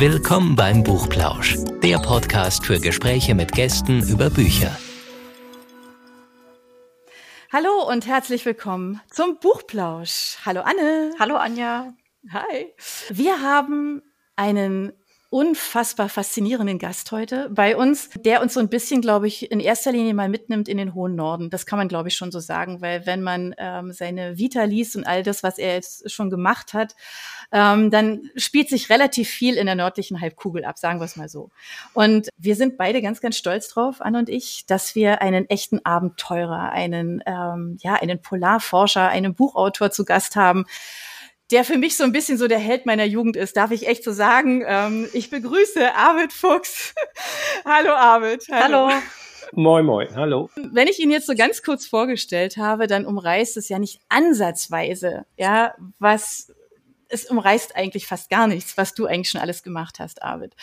Willkommen beim Buchplausch, der Podcast für Gespräche mit Gästen über Bücher. Hallo und herzlich willkommen zum Buchplausch. Hallo Anne. Hallo Anja. Hi. Wir haben einen unfassbar faszinierenden Gast heute bei uns, der uns so ein bisschen, glaube ich, in erster Linie mal mitnimmt in den hohen Norden. Das kann man, glaube ich, schon so sagen, weil wenn man ähm, seine Vita liest und all das, was er jetzt schon gemacht hat, ähm, dann spielt sich relativ viel in der nördlichen Halbkugel ab, sagen wir es mal so. Und wir sind beide ganz, ganz stolz drauf, Anne und ich, dass wir einen echten Abenteurer, einen, ähm, ja, einen Polarforscher, einen Buchautor zu Gast haben, der für mich so ein bisschen so der Held meiner Jugend ist, darf ich echt so sagen. Ähm, ich begrüße Arvid Fuchs. hallo Arvid. Hallo. hallo. Moin, moin, hallo. Wenn ich ihn jetzt so ganz kurz vorgestellt habe, dann umreißt es ja nicht ansatzweise, ja, was es umreißt eigentlich fast gar nichts, was du eigentlich schon alles gemacht hast, Arvid.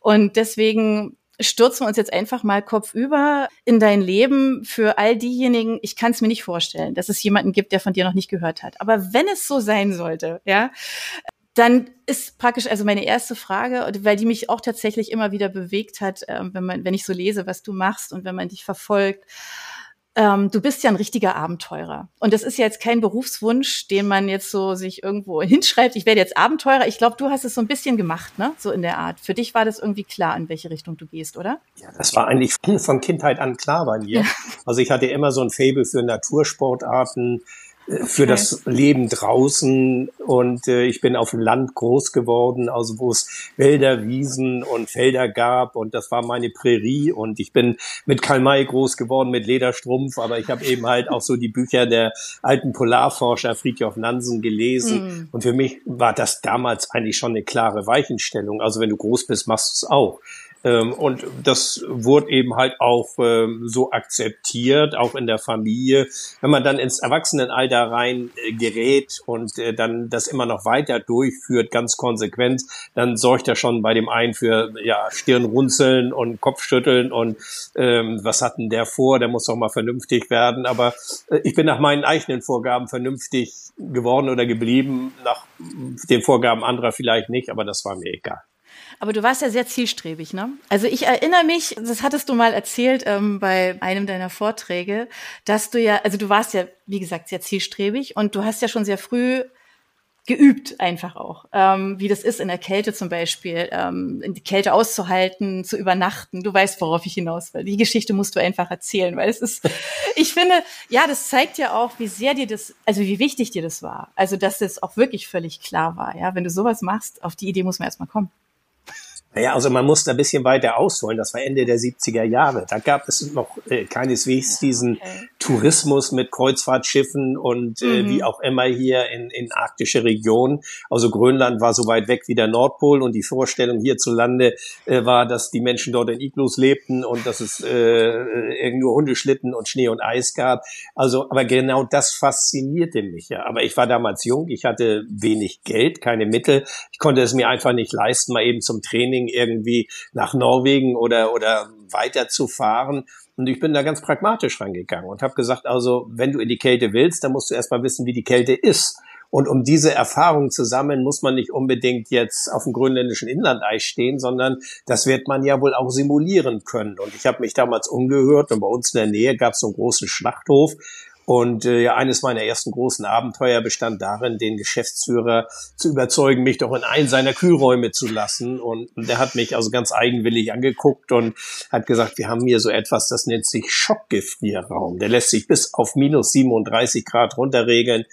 Und deswegen stürzen wir uns jetzt einfach mal kopfüber in dein Leben für all diejenigen, ich kann es mir nicht vorstellen, dass es jemanden gibt, der von dir noch nicht gehört hat. Aber wenn es so sein sollte, ja, dann ist praktisch also meine erste Frage, weil die mich auch tatsächlich immer wieder bewegt hat, ähm, wenn man, wenn ich so lese, was du machst und wenn man dich verfolgt ähm, du bist ja ein richtiger Abenteurer. Und das ist ja jetzt kein Berufswunsch, den man jetzt so sich irgendwo hinschreibt, ich werde jetzt Abenteurer. Ich glaube, du hast es so ein bisschen gemacht, ne? So in der Art. Für dich war das irgendwie klar, in welche Richtung du gehst, oder? Ja, das war eigentlich von Kindheit an klar bei mir. Ja. Also ich hatte immer so ein Faible für Natursportarten, für das Leben draußen und äh, ich bin auf dem Land groß geworden, also wo es Wälder, Wiesen und Felder gab und das war meine Prärie und ich bin mit Karl May groß geworden mit Lederstrumpf, aber ich habe eben halt auch so die Bücher der alten Polarforscher Friedhof Nansen gelesen mm. und für mich war das damals eigentlich schon eine klare Weichenstellung. Also wenn du groß bist, machst du es auch. Ähm, und das wurde eben halt auch ähm, so akzeptiert, auch in der Familie. Wenn man dann ins Erwachsenenalter rein äh, gerät und äh, dann das immer noch weiter durchführt, ganz konsequent, dann sorgt er schon bei dem einen für ja, Stirnrunzeln und Kopfschütteln und ähm, was hat denn der vor? Der muss doch mal vernünftig werden. Aber äh, ich bin nach meinen eigenen Vorgaben vernünftig geworden oder geblieben, nach den Vorgaben anderer vielleicht nicht, aber das war mir egal. Aber du warst ja sehr zielstrebig, ne? Also ich erinnere mich, das hattest du mal erzählt ähm, bei einem deiner Vorträge, dass du ja, also du warst ja, wie gesagt, sehr zielstrebig und du hast ja schon sehr früh geübt einfach auch, ähm, wie das ist in der Kälte zum Beispiel, ähm, in die Kälte auszuhalten, zu übernachten. Du weißt, worauf ich hinaus will. Die Geschichte musst du einfach erzählen, weil es ist, ich finde, ja, das zeigt ja auch, wie sehr dir das, also wie wichtig dir das war. Also, dass das auch wirklich völlig klar war, ja. Wenn du sowas machst, auf die Idee muss man erstmal kommen. Naja, also man muss da ein bisschen weiter ausholen. Das war Ende der 70er Jahre. Da gab es noch äh, keineswegs diesen okay. Tourismus mit Kreuzfahrtschiffen und äh, mhm. wie auch immer hier in, in arktische Regionen. Also Grönland war so weit weg wie der Nordpol und die Vorstellung hierzulande äh, war, dass die Menschen dort in Iglus lebten und dass es äh, nur Hundeschlitten und Schnee und Eis gab. Also, aber genau das faszinierte mich ja. Aber ich war damals jung, ich hatte wenig Geld, keine Mittel. Ich konnte es mir einfach nicht leisten, mal eben zum Training Training irgendwie nach Norwegen oder, oder weiter zu fahren. Und ich bin da ganz pragmatisch rangegangen und habe gesagt, also wenn du in die Kälte willst, dann musst du erstmal wissen, wie die Kälte ist. Und um diese Erfahrung zu sammeln, muss man nicht unbedingt jetzt auf dem grönländischen Inlandeis stehen, sondern das wird man ja wohl auch simulieren können. Und ich habe mich damals umgehört und bei uns in der Nähe gab es so einen großen Schlachthof und äh, eines meiner ersten großen Abenteuer bestand darin, den Geschäftsführer zu überzeugen, mich doch in einen seiner Kühlräume zu lassen. Und der hat mich also ganz eigenwillig angeguckt und hat gesagt, wir haben hier so etwas, das nennt sich Schockgefrierraum. Der lässt sich bis auf minus 37 Grad runterregeln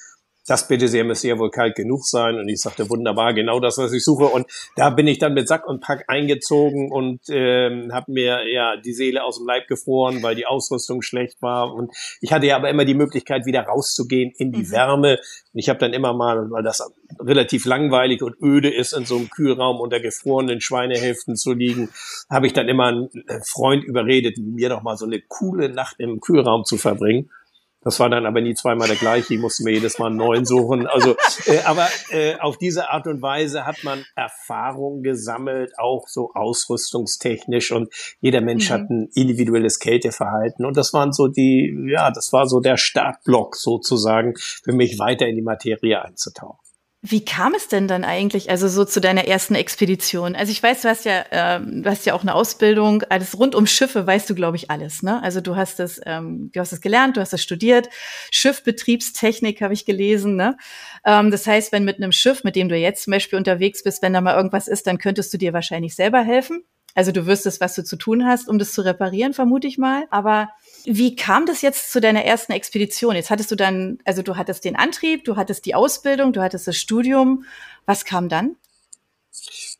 das bitte sehr, müsste ja wohl kalt genug sein. Und ich sagte, wunderbar, genau das, was ich suche. Und da bin ich dann mit Sack und Pack eingezogen und ähm, habe mir ja die Seele aus dem Leib gefroren, weil die Ausrüstung schlecht war. Und ich hatte ja aber immer die Möglichkeit, wieder rauszugehen in die mhm. Wärme. Und ich habe dann immer mal, weil das relativ langweilig und öde ist, in so einem Kühlraum unter gefrorenen Schweinehälften zu liegen, habe ich dann immer einen Freund überredet, mir doch mal so eine coole Nacht im Kühlraum zu verbringen. Das war dann aber nie zweimal der gleiche. Ich musste mir jedes Mal einen neuen suchen. Also, äh, aber äh, auf diese Art und Weise hat man Erfahrung gesammelt, auch so ausrüstungstechnisch. Und jeder Mensch mhm. hat ein individuelles Kälteverhalten. Und das waren so die, ja, das war so der Startblock sozusagen für mich weiter in die Materie einzutauchen. Wie kam es denn dann eigentlich, also so zu deiner ersten Expedition? Also ich weiß, du hast ja, ähm, du hast ja auch eine Ausbildung, alles rund um Schiffe weißt du, glaube ich, alles. Ne? Also du hast es, ähm, du hast es gelernt, du hast es studiert. Schiffbetriebstechnik habe ich gelesen. Ne? Ähm, das heißt, wenn mit einem Schiff, mit dem du jetzt zum Beispiel unterwegs bist, wenn da mal irgendwas ist, dann könntest du dir wahrscheinlich selber helfen. Also du wüsstest, was du zu tun hast, um das zu reparieren, vermute ich mal. Aber wie kam das jetzt zu deiner ersten Expedition? Jetzt hattest du dann, also du hattest den Antrieb, du hattest die Ausbildung, du hattest das Studium. Was kam dann?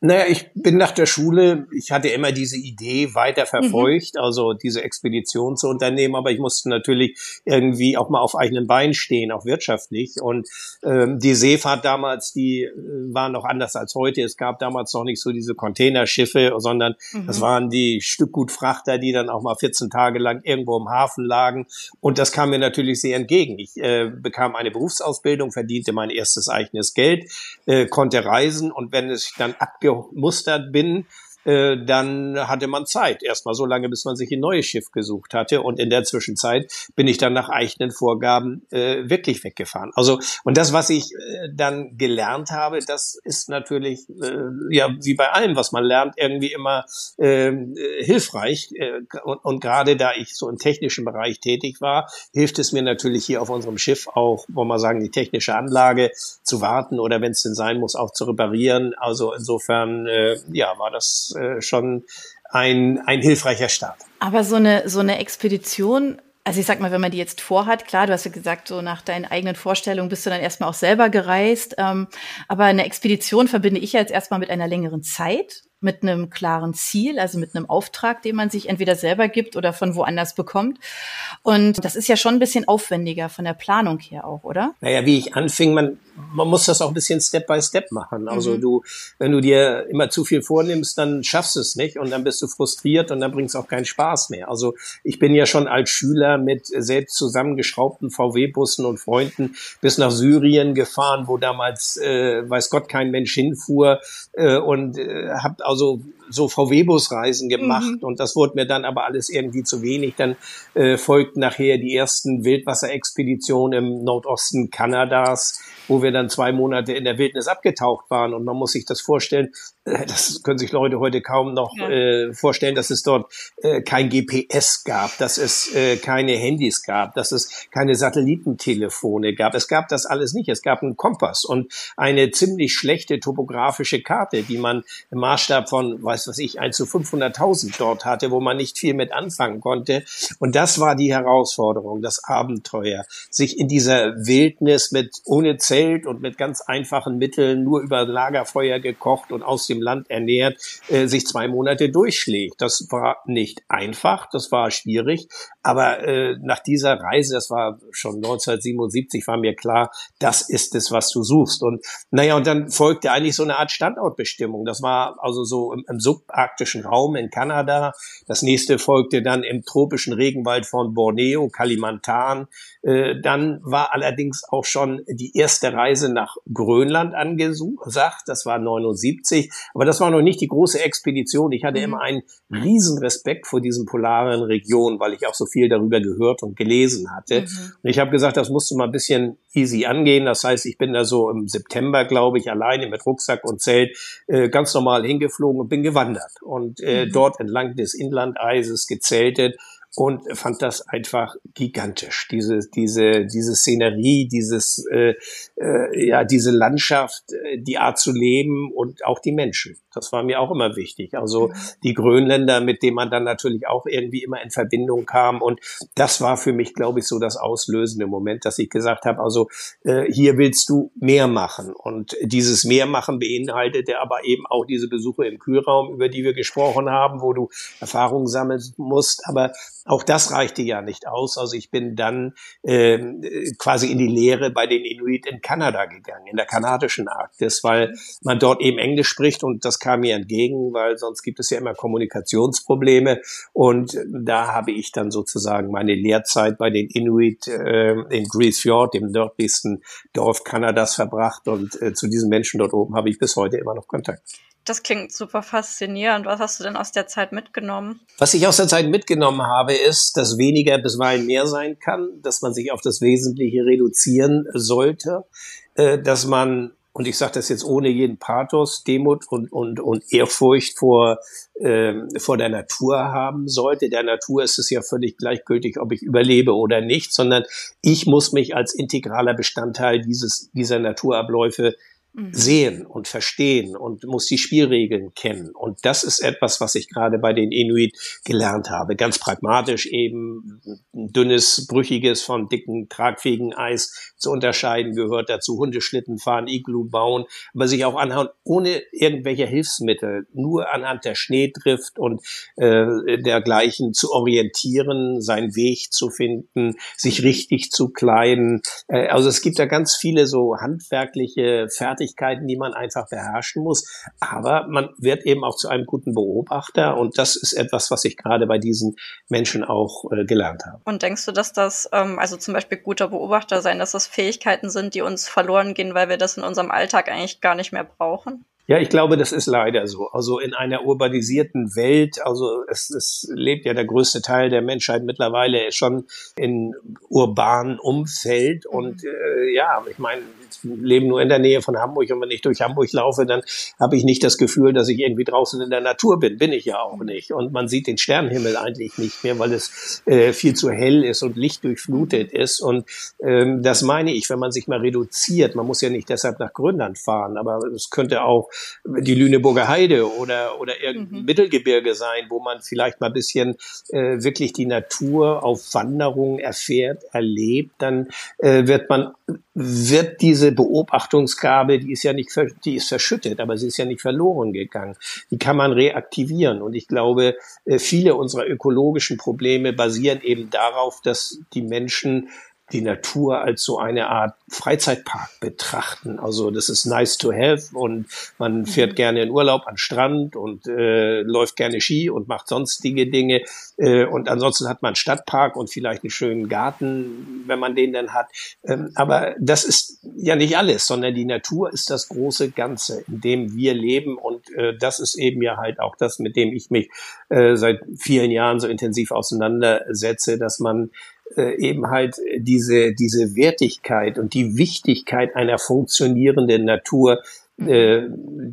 Naja, ich bin nach der Schule, ich hatte immer diese Idee weiter verfolgt, mhm. also diese Expedition zu unternehmen, aber ich musste natürlich irgendwie auch mal auf eigenen Beinen stehen, auch wirtschaftlich. Und ähm, die Seefahrt damals, die äh, war noch anders als heute. Es gab damals noch nicht so diese Containerschiffe, sondern mhm. das waren die Stückgutfrachter, die dann auch mal 14 Tage lang irgendwo im Hafen lagen. Und das kam mir natürlich sehr entgegen. Ich äh, bekam eine Berufsausbildung, verdiente mein erstes eigenes Geld, äh, konnte reisen und wenn es dann abge gemustert bin, äh, dann hatte man Zeit. Erstmal so lange, bis man sich ein neues Schiff gesucht hatte. Und in der Zwischenzeit bin ich dann nach eigenen Vorgaben äh, wirklich weggefahren. Also, und das, was ich äh, dann gelernt habe, das ist natürlich, äh, ja, wie bei allem, was man lernt, irgendwie immer ähm, äh, hilfreich. Äh, und, und gerade da ich so im technischen Bereich tätig war, hilft es mir natürlich hier auf unserem Schiff auch, wollen wir sagen, die technische Anlage zu warten oder wenn es denn sein muss, auch zu reparieren. Also insofern, äh, ja, war das äh, schon ein, ein hilfreicher Start. Aber so eine, so eine Expedition, also ich sag mal, wenn man die jetzt vorhat, klar, du hast ja gesagt, so nach deinen eigenen Vorstellungen bist du dann erstmal auch selber gereist. Ähm, aber eine Expedition verbinde ich ja jetzt erstmal mit einer längeren Zeit mit einem klaren Ziel, also mit einem Auftrag, den man sich entweder selber gibt oder von woanders bekommt. Und das ist ja schon ein bisschen aufwendiger von der Planung her auch, oder? Naja, wie ich anfing, man, man muss das auch ein bisschen Step by Step machen. Also mhm. du, wenn du dir immer zu viel vornimmst, dann schaffst du es nicht und dann bist du frustriert und dann bringt es auch keinen Spaß mehr. Also ich bin ja schon als Schüler mit selbst zusammengeschraubten VW-Bussen und Freunden bis nach Syrien gefahren, wo damals, äh, weiß Gott, kein Mensch hinfuhr äh, und äh, habe also so VW-Busreisen gemacht mhm. und das wurde mir dann aber alles irgendwie zu wenig. Dann äh, folgten nachher die ersten Wildwasserexpeditionen im Nordosten Kanadas, wo wir dann zwei Monate in der Wildnis abgetaucht waren. Und man muss sich das vorstellen, das können sich Leute heute kaum noch ja. äh, vorstellen, dass es dort äh, kein GPS gab, dass es äh, keine Handys gab, dass es keine Satellitentelefone gab. Es gab das alles nicht. Es gab einen Kompass und eine ziemlich schlechte topografische Karte, die man im Maßstab von, weiß was ich, 1 zu 500.000 dort hatte, wo man nicht viel mit anfangen konnte. Und das war die Herausforderung, das Abenteuer, sich in dieser Wildnis mit ohne Zelt und mit ganz einfachen Mitteln nur über Lagerfeuer gekocht und aus dem Land ernährt, äh, sich zwei Monate durchschlägt. Das war nicht einfach, das war schwierig, aber äh, nach dieser Reise, das war schon 1977, war mir klar, das ist es, was du suchst. Und naja, und dann folgte eigentlich so eine Art Standortbestimmung. Das war also so im, im subarktischen Raum in Kanada. Das nächste folgte dann im tropischen Regenwald von Borneo, Kalimantan. Äh, dann war allerdings auch schon die erste Reise nach Grönland angesagt. Das war 79. Aber das war noch nicht die große Expedition. Ich hatte mhm. immer einen riesen Respekt vor diesen polaren Regionen, weil ich auch so viel darüber gehört und gelesen hatte. Mhm. Und ich habe gesagt, das musst du mal ein bisschen easy angehen. Das heißt, ich bin da so im September, glaube ich, alleine mit Rucksack und Zelt äh, ganz normal hingeflogen und bin gewandert und äh, mhm. dort entlang des Inlandeises gezeltet und fand das einfach gigantisch. Diese, diese, diese Szenerie, dieses, äh, äh, ja, diese Landschaft, äh, die Art zu leben und auch die Menschen. Das war mir auch immer wichtig. Also mhm. die Grönländer, mit denen man dann natürlich auch irgendwie immer in Verbindung kam. Und das war für mich, glaube ich, so das auslösende Moment, dass ich gesagt habe, also äh, hier willst du mehr machen. Und dieses Mehrmachen beinhaltete aber eben auch diese Besuche im Kühlraum, über die wir gesprochen haben, wo du Erfahrungen sammeln musst. Aber auch das reichte ja nicht aus. Also ich bin dann äh, quasi in die Lehre bei den Inuit in Kanada gegangen, in der kanadischen Arktis, weil man dort eben Englisch spricht und das kam mir entgegen, weil sonst gibt es ja immer Kommunikationsprobleme. Und da habe ich dann sozusagen meine Lehrzeit bei den Inuit äh, in Grease Fjord, dem nördlichsten Dorf Kanadas, verbracht. Und äh, zu diesen Menschen dort oben habe ich bis heute immer noch Kontakt. Das klingt super faszinierend. Was hast du denn aus der Zeit mitgenommen? Was ich aus der Zeit mitgenommen habe, ist, dass weniger bisweilen mehr sein kann, dass man sich auf das Wesentliche reduzieren sollte, äh, dass man und ich sage das jetzt ohne jeden Pathos, Demut und, und, und Ehrfurcht vor, äh, vor der Natur haben sollte. Der Natur ist es ja völlig gleichgültig, ob ich überlebe oder nicht, sondern ich muss mich als integraler Bestandteil dieses, dieser Naturabläufe Mhm. sehen und verstehen und muss die Spielregeln kennen. Und das ist etwas, was ich gerade bei den Inuit gelernt habe. Ganz pragmatisch eben dünnes, brüchiges von dicken, tragfähigen Eis zu unterscheiden gehört dazu. Hundeschlitten fahren, Iglu bauen, aber sich auch anhand ohne irgendwelche Hilfsmittel, nur anhand der Schneedrift und äh, dergleichen zu orientieren, seinen Weg zu finden, sich richtig zu kleiden. Äh, also es gibt da ganz viele so handwerkliche Fertigkeiten, Fertigkeiten, die man einfach beherrschen muss. Aber man wird eben auch zu einem guten Beobachter und das ist etwas, was ich gerade bei diesen Menschen auch äh, gelernt habe. Und denkst du, dass das, ähm, also zum Beispiel guter Beobachter sein, dass das Fähigkeiten sind, die uns verloren gehen, weil wir das in unserem Alltag eigentlich gar nicht mehr brauchen? Ja, ich glaube, das ist leider so. Also in einer urbanisierten Welt, also es, es lebt ja der größte Teil der Menschheit mittlerweile schon in urbanen Umfeld. Und mhm. äh, ja, ich meine, leben nur in der Nähe von Hamburg und wenn ich durch Hamburg laufe, dann habe ich nicht das Gefühl, dass ich irgendwie draußen in der Natur bin. Bin ich ja auch nicht. Und man sieht den Sternenhimmel eigentlich nicht mehr, weil es äh, viel zu hell ist und Licht durchflutet ist. Und ähm, das meine ich, wenn man sich mal reduziert. Man muss ja nicht deshalb nach Grönland fahren, aber es könnte auch die Lüneburger Heide oder, oder irgendein mhm. Mittelgebirge sein, wo man vielleicht mal ein bisschen äh, wirklich die Natur auf Wanderung erfährt, erlebt, dann äh, wird man, wird diese Beobachtungsgabe, die ist ja nicht, die ist verschüttet, aber sie ist ja nicht verloren gegangen. Die kann man reaktivieren. Und ich glaube, äh, viele unserer ökologischen Probleme basieren eben darauf, dass die Menschen die Natur als so eine Art Freizeitpark betrachten. Also das ist nice to have und man fährt mhm. gerne in Urlaub an Strand und äh, läuft gerne Ski und macht sonstige Dinge. Äh, und ansonsten hat man einen Stadtpark und vielleicht einen schönen Garten, wenn man den dann hat. Ähm, aber das ist ja nicht alles, sondern die Natur ist das große Ganze, in dem wir leben. Und äh, das ist eben ja halt auch das, mit dem ich mich äh, seit vielen Jahren so intensiv auseinandersetze, dass man äh, eben halt diese, diese Wertigkeit und die Wichtigkeit einer funktionierenden Natur äh,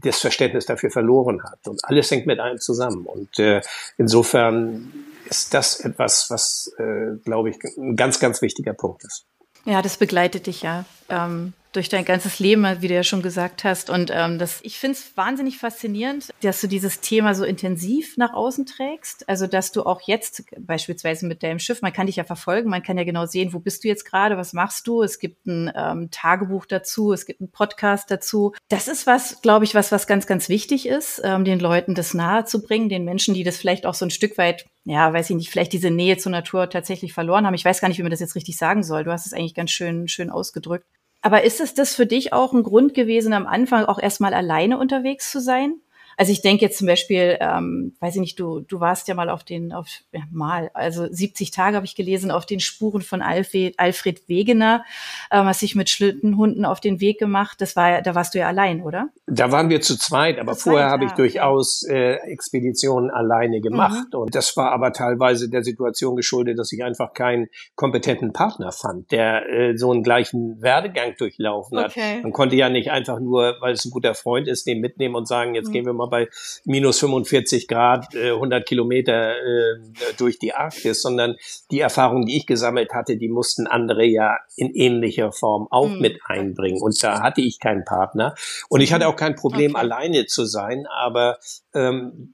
das Verständnis dafür verloren hat. Und alles hängt mit einem zusammen. Und äh, insofern ist das etwas, was, äh, glaube ich, ein ganz, ganz wichtiger Punkt ist. Ja, das begleitet dich ja ähm, durch dein ganzes Leben, wie du ja schon gesagt hast. Und ähm, das, ich finde es wahnsinnig faszinierend, dass du dieses Thema so intensiv nach außen trägst. Also dass du auch jetzt beispielsweise mit deinem Schiff, man kann dich ja verfolgen, man kann ja genau sehen, wo bist du jetzt gerade, was machst du. Es gibt ein ähm, Tagebuch dazu, es gibt einen Podcast dazu. Das ist was, glaube ich, was was ganz ganz wichtig ist, ähm, den Leuten das nahe zu bringen, den Menschen, die das vielleicht auch so ein Stück weit ja, weiß ich nicht, vielleicht diese Nähe zur Natur tatsächlich verloren haben. Ich weiß gar nicht, wie man das jetzt richtig sagen soll. Du hast es eigentlich ganz schön, schön ausgedrückt. Aber ist es das für dich auch ein Grund gewesen, am Anfang auch erstmal alleine unterwegs zu sein? Also ich denke jetzt zum Beispiel, ähm, weiß ich nicht, du, du warst ja mal auf den, auf ja, mal, also 70 Tage habe ich gelesen, auf den Spuren von Alfred, Alfred Wegener, ähm, hast dich mit Schlittenhunden auf den Weg gemacht. Das war, da warst du ja allein, oder? Da waren wir zu zweit, aber zu vorher habe ich durchaus äh, Expeditionen alleine gemacht. Mhm. Und das war aber teilweise der Situation geschuldet, dass ich einfach keinen kompetenten Partner fand, der äh, so einen gleichen Werdegang durchlaufen okay. hat. Man konnte ja nicht einfach nur, weil es ein guter Freund ist, den mitnehmen und sagen, jetzt mhm. gehen wir mal bei minus 45 Grad äh, 100 Kilometer äh, durch die Arktis, sondern die Erfahrungen, die ich gesammelt hatte, die mussten andere ja in ähnlicher Form auch mhm. mit einbringen. Und da hatte ich keinen Partner. Und ich hatte auch kein Problem, okay. alleine zu sein, aber ähm,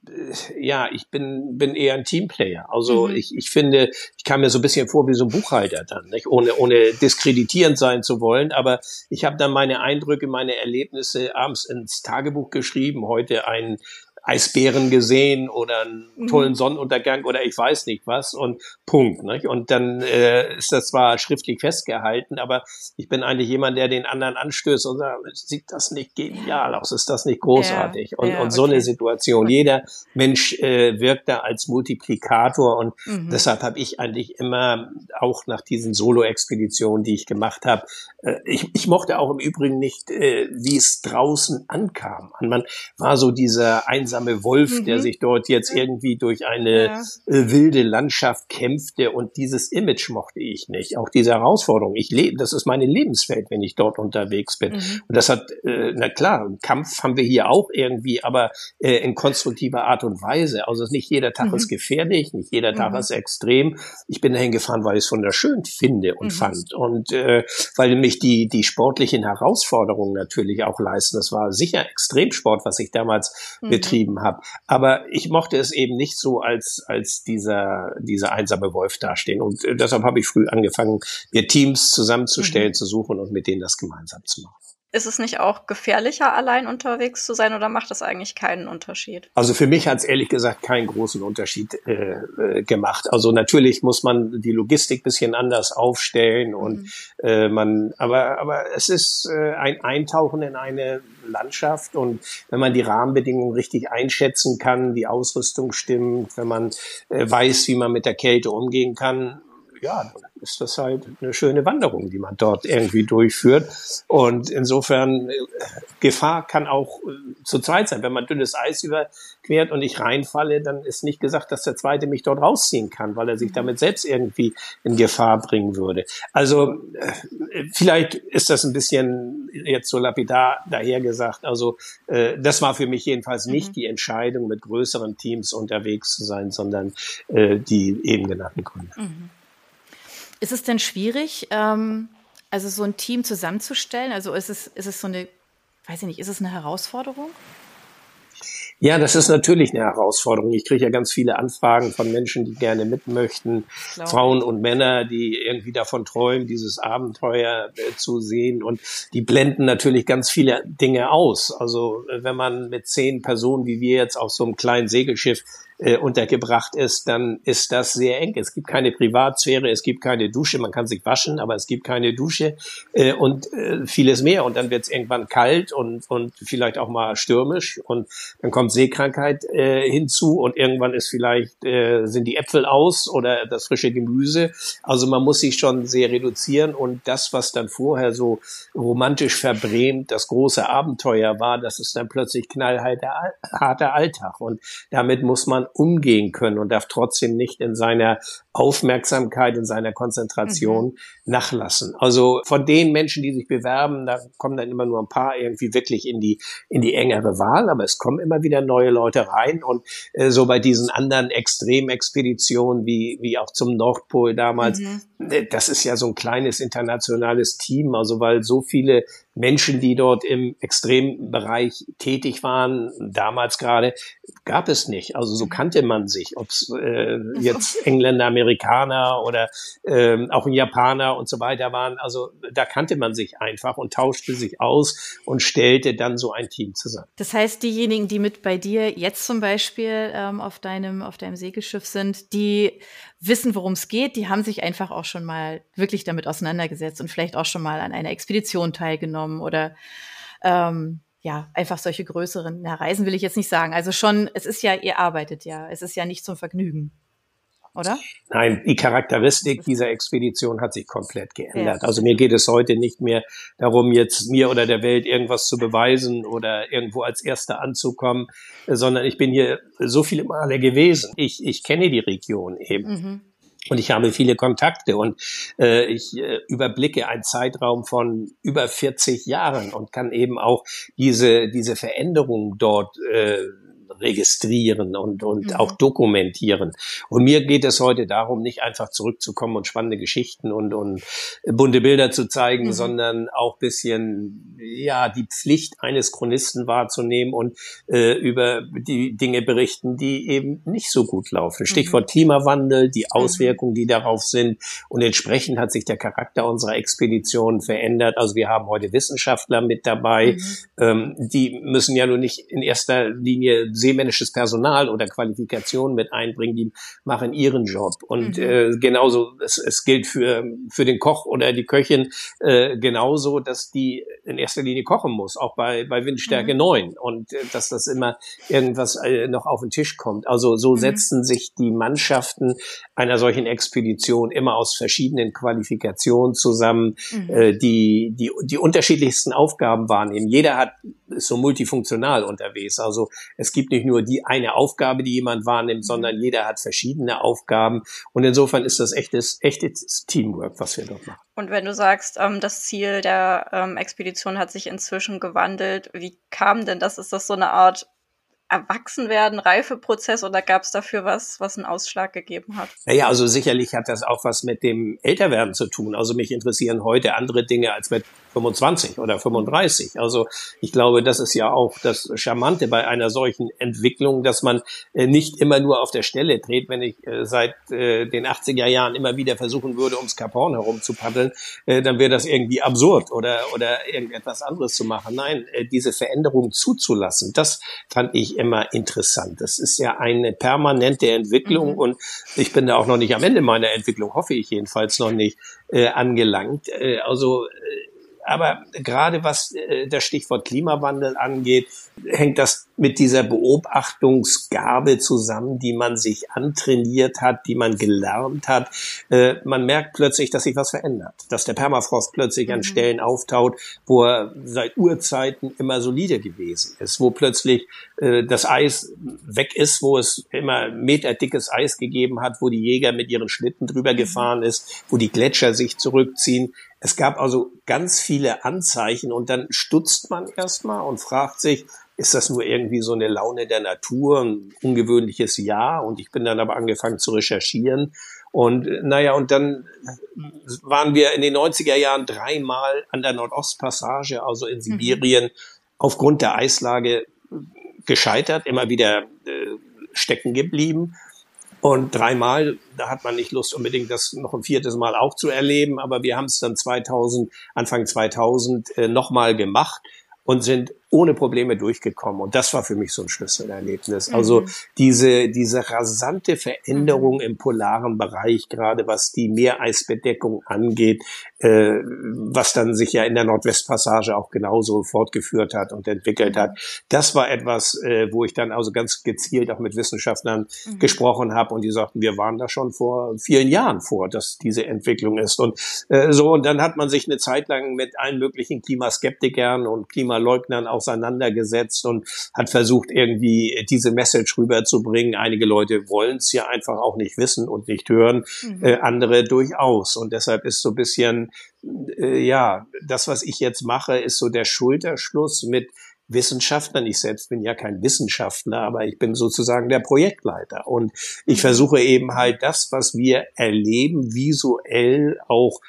ja, ich bin, bin eher ein Teamplayer. Also mhm. ich, ich finde, ich kam mir so ein bisschen vor wie so ein Buchhalter dann, nicht? Ohne, ohne diskreditierend sein zu wollen. Aber ich habe dann meine Eindrücke, meine Erlebnisse abends ins Tagebuch geschrieben. Heute ein nine Eisbären gesehen oder einen mhm. tollen Sonnenuntergang oder ich weiß nicht was und Punkt. Nicht? Und dann äh, ist das zwar schriftlich festgehalten, aber ich bin eigentlich jemand, der den anderen anstößt und sagt, sieht das nicht genial aus, ist das nicht großartig? Ja, und, ja, und so okay. eine Situation. Jeder Mensch äh, wirkt da als Multiplikator und mhm. deshalb habe ich eigentlich immer auch nach diesen Solo-Expeditionen, die ich gemacht habe, äh, ich, ich mochte auch im Übrigen nicht, äh, wie es draußen ankam. Und man war so dieser einsame einsame Wolf, mhm. der sich dort jetzt irgendwie durch eine ja. äh, wilde Landschaft kämpfte und dieses Image mochte ich nicht. Auch diese Herausforderung. Ich lebe, das ist meine Lebenswelt, wenn ich dort unterwegs bin. Mhm. Und das hat, äh, na klar, Kampf haben wir hier auch irgendwie, aber äh, in konstruktiver Art und Weise. Also nicht jeder Tag mhm. ist gefährlich, nicht jeder Tag mhm. ist extrem. Ich bin dahin gefahren, weil ich es wunderschön finde und mhm. fand und äh, weil mich die die sportlichen Herausforderungen natürlich auch leisten. Das war sicher Extremsport, was ich damals mhm. Betrieben habe. Aber ich mochte es eben nicht so als als dieser dieser einsame Wolf dastehen. Und äh, deshalb habe ich früh angefangen, mir Teams zusammenzustellen, mhm. zu suchen und mit denen das gemeinsam zu machen. Ist es nicht auch gefährlicher, allein unterwegs zu sein oder macht das eigentlich keinen Unterschied? Also für mich hat es ehrlich gesagt keinen großen Unterschied äh, äh, gemacht. Also natürlich muss man die Logistik bisschen anders aufstellen und mhm. äh, man, aber, aber es ist äh, ein Eintauchen in eine Landschaft und wenn man die Rahmenbedingungen richtig einschätzen kann, die Ausrüstung stimmt, wenn man äh, weiß, wie man mit der Kälte umgehen kann, ja, dann ist das halt eine schöne Wanderung, die man dort irgendwie durchführt. Und insofern, äh, Gefahr kann auch äh, zu zweit sein. Wenn man dünnes Eis überquert und ich reinfalle, dann ist nicht gesagt, dass der Zweite mich dort rausziehen kann, weil er sich mhm. damit selbst irgendwie in Gefahr bringen würde. Also äh, vielleicht ist das ein bisschen jetzt so lapidar dahergesagt. Also das war für mich jedenfalls nicht mhm. die Entscheidung, mit größeren Teams unterwegs zu sein, sondern die eben genannten Gründe. Mhm. Ist es denn schwierig, ähm, also so ein Team zusammenzustellen? Also ist es, ist es so eine, weiß ich nicht, ist es eine Herausforderung? Ja, das ist natürlich eine Herausforderung. Ich kriege ja ganz viele Anfragen von Menschen, die gerne mitmöchten, Frauen und Männer, die irgendwie davon träumen, dieses Abenteuer äh, zu sehen. Und die blenden natürlich ganz viele Dinge aus. Also äh, wenn man mit zehn Personen, wie wir jetzt auf so einem kleinen Segelschiff äh, untergebracht ist, dann ist das sehr eng. Es gibt keine Privatsphäre, es gibt keine Dusche, man kann sich waschen, aber es gibt keine Dusche äh, und äh, vieles mehr. Und dann wird es irgendwann kalt und, und vielleicht auch mal stürmisch und dann kommt Seekrankheit äh, hinzu und irgendwann ist vielleicht, äh, sind die Äpfel aus oder das frische Gemüse. Also man muss sich schon sehr reduzieren und das, was dann vorher so romantisch verbrämt, das große Abenteuer war, das ist dann plötzlich knallharter Alltag und damit muss man umgehen können und darf trotzdem nicht in seiner Aufmerksamkeit, in seiner Konzentration mhm. nachlassen. Also von den Menschen, die sich bewerben, da kommen dann immer nur ein paar irgendwie wirklich in die, in die engere Wahl, aber es kommen immer wieder neue Leute rein und äh, so bei diesen anderen Extremexpeditionen wie, wie auch zum Nordpol damals, mhm. Äh, das ist ja so ein kleines internationales Team, also weil so viele Menschen, die dort im Extrembereich tätig waren, damals gerade, gab es nicht. Also so kannte man sich, ob es äh, jetzt Engländer, Amerikaner oder äh, auch ein Japaner und so weiter waren. Also da kannte man sich einfach und tauschte sich aus und stellte dann so ein Team zusammen. Das heißt, diejenigen, die mit bei dir jetzt zum Beispiel ähm, auf deinem auf deinem Segelschiff sind, die wissen, worum es geht, die haben sich einfach auch schon mal wirklich damit auseinandergesetzt und vielleicht auch schon mal an einer Expedition teilgenommen oder ähm, ja, einfach solche größeren na, Reisen will ich jetzt nicht sagen. Also schon, es ist ja, ihr arbeitet ja, es ist ja nicht zum Vergnügen oder? Nein, die Charakteristik dieser Expedition hat sich komplett geändert. Ja. Also mir geht es heute nicht mehr darum, jetzt mir oder der Welt irgendwas zu beweisen oder irgendwo als Erster anzukommen, sondern ich bin hier so viele Male gewesen. Ich, ich kenne die Region eben. Mhm. Und ich habe viele Kontakte und äh, ich äh, überblicke einen Zeitraum von über 40 Jahren und kann eben auch diese, diese Veränderung dort äh, registrieren und, und mhm. auch dokumentieren. Und mir geht es heute darum, nicht einfach zurückzukommen und spannende Geschichten und, und bunte Bilder zu zeigen, mhm. sondern auch bisschen, ja, die Pflicht eines Chronisten wahrzunehmen und äh, über die Dinge berichten, die eben nicht so gut laufen. Stichwort mhm. Klimawandel, die mhm. Auswirkungen, die darauf sind. Und entsprechend hat sich der Charakter unserer Expedition verändert. Also wir haben heute Wissenschaftler mit dabei. Mhm. Ähm, die müssen ja nur nicht in erster Linie seemännisches Personal oder Qualifikationen mit einbringen, die machen ihren Job. Und mhm. äh, genauso, es, es gilt für, für den Koch oder die Köchin äh, genauso, dass die in erster Linie kochen muss, auch bei, bei Windstärke mhm. 9 und äh, dass das immer irgendwas äh, noch auf den Tisch kommt. Also so mhm. setzen sich die Mannschaften einer solchen Expedition immer aus verschiedenen Qualifikationen zusammen, mhm. äh, die, die die unterschiedlichsten Aufgaben wahrnehmen. Jeder hat ist so multifunktional unterwegs. Also es gibt nicht nur die eine Aufgabe, die jemand wahrnimmt, sondern jeder hat verschiedene Aufgaben. Und insofern ist das echtes, echtes Teamwork, was wir dort machen. Und wenn du sagst, ähm, das Ziel der ähm, Expedition hat sich inzwischen gewandelt, wie kam denn das? Ist das so eine Art Erwachsenwerden, Reifeprozess oder gab es dafür was, was einen Ausschlag gegeben hat? Naja, also sicherlich hat das auch was mit dem Älterwerden zu tun. Also mich interessieren heute andere Dinge als mit 25 oder 35. Also ich glaube, das ist ja auch das Charmante bei einer solchen Entwicklung, dass man äh, nicht immer nur auf der Stelle dreht. Wenn ich äh, seit äh, den 80er Jahren immer wieder versuchen würde, ums Cap Horn herum zu paddeln, dann wäre das irgendwie absurd oder, oder irgendetwas anderes zu machen. Nein, diese Veränderung zuzulassen, das fand ich immer interessant. Das ist ja eine permanente Entwicklung mhm. und ich bin da auch noch nicht am Ende meiner Entwicklung, hoffe ich jedenfalls noch nicht, angelangt. Also aber gerade was äh, das Stichwort Klimawandel angeht, hängt das mit dieser Beobachtungsgabe zusammen, die man sich antrainiert hat, die man gelernt hat. Äh, man merkt plötzlich, dass sich was verändert, dass der Permafrost plötzlich an mhm. Stellen auftaut, wo er seit Urzeiten immer solide gewesen ist, wo plötzlich äh, das Eis weg ist, wo es immer meterdickes Eis gegeben hat, wo die Jäger mit ihren Schlitten drüber mhm. gefahren ist, wo die Gletscher sich zurückziehen. Es gab also ganz viele Anzeichen und dann stutzt man erstmal und fragt sich, ist das nur irgendwie so eine Laune der Natur, ein ungewöhnliches Jahr? Und ich bin dann aber angefangen zu recherchieren. Und naja, und dann waren wir in den 90er Jahren dreimal an der Nordostpassage, also in mhm. Sibirien, mhm. aufgrund der Eislage gescheitert, immer wieder äh, stecken geblieben. Und dreimal, da hat man nicht Lust unbedingt das noch ein viertes Mal auch zu erleben, aber wir haben es dann 2000, Anfang 2000 äh, nochmal gemacht und sind ohne Probleme durchgekommen. Und das war für mich so ein Schlüsselerlebnis. Mhm. Also diese, diese rasante Veränderung mhm. im polaren Bereich, gerade was die Meereisbedeckung angeht, äh, was dann sich ja in der Nordwestpassage auch genauso fortgeführt hat und entwickelt mhm. hat. Das war etwas, äh, wo ich dann also ganz gezielt auch mit Wissenschaftlern mhm. gesprochen habe und die sagten, wir waren da schon vor vielen Jahren vor, dass diese Entwicklung ist. Und äh, so, und dann hat man sich eine Zeit lang mit allen möglichen Klimaskeptikern und Klimaleugnern auseinandergesetzt und hat versucht, irgendwie diese Message rüberzubringen. Einige Leute wollen es ja einfach auch nicht wissen und nicht hören, mhm. äh, andere durchaus. Und deshalb ist so ein bisschen, äh, ja, das, was ich jetzt mache, ist so der Schulterschluss mit Wissenschaftlern. Ich selbst bin ja kein Wissenschaftler, aber ich bin sozusagen der Projektleiter. Und ich mhm. versuche eben halt das, was wir erleben, visuell auch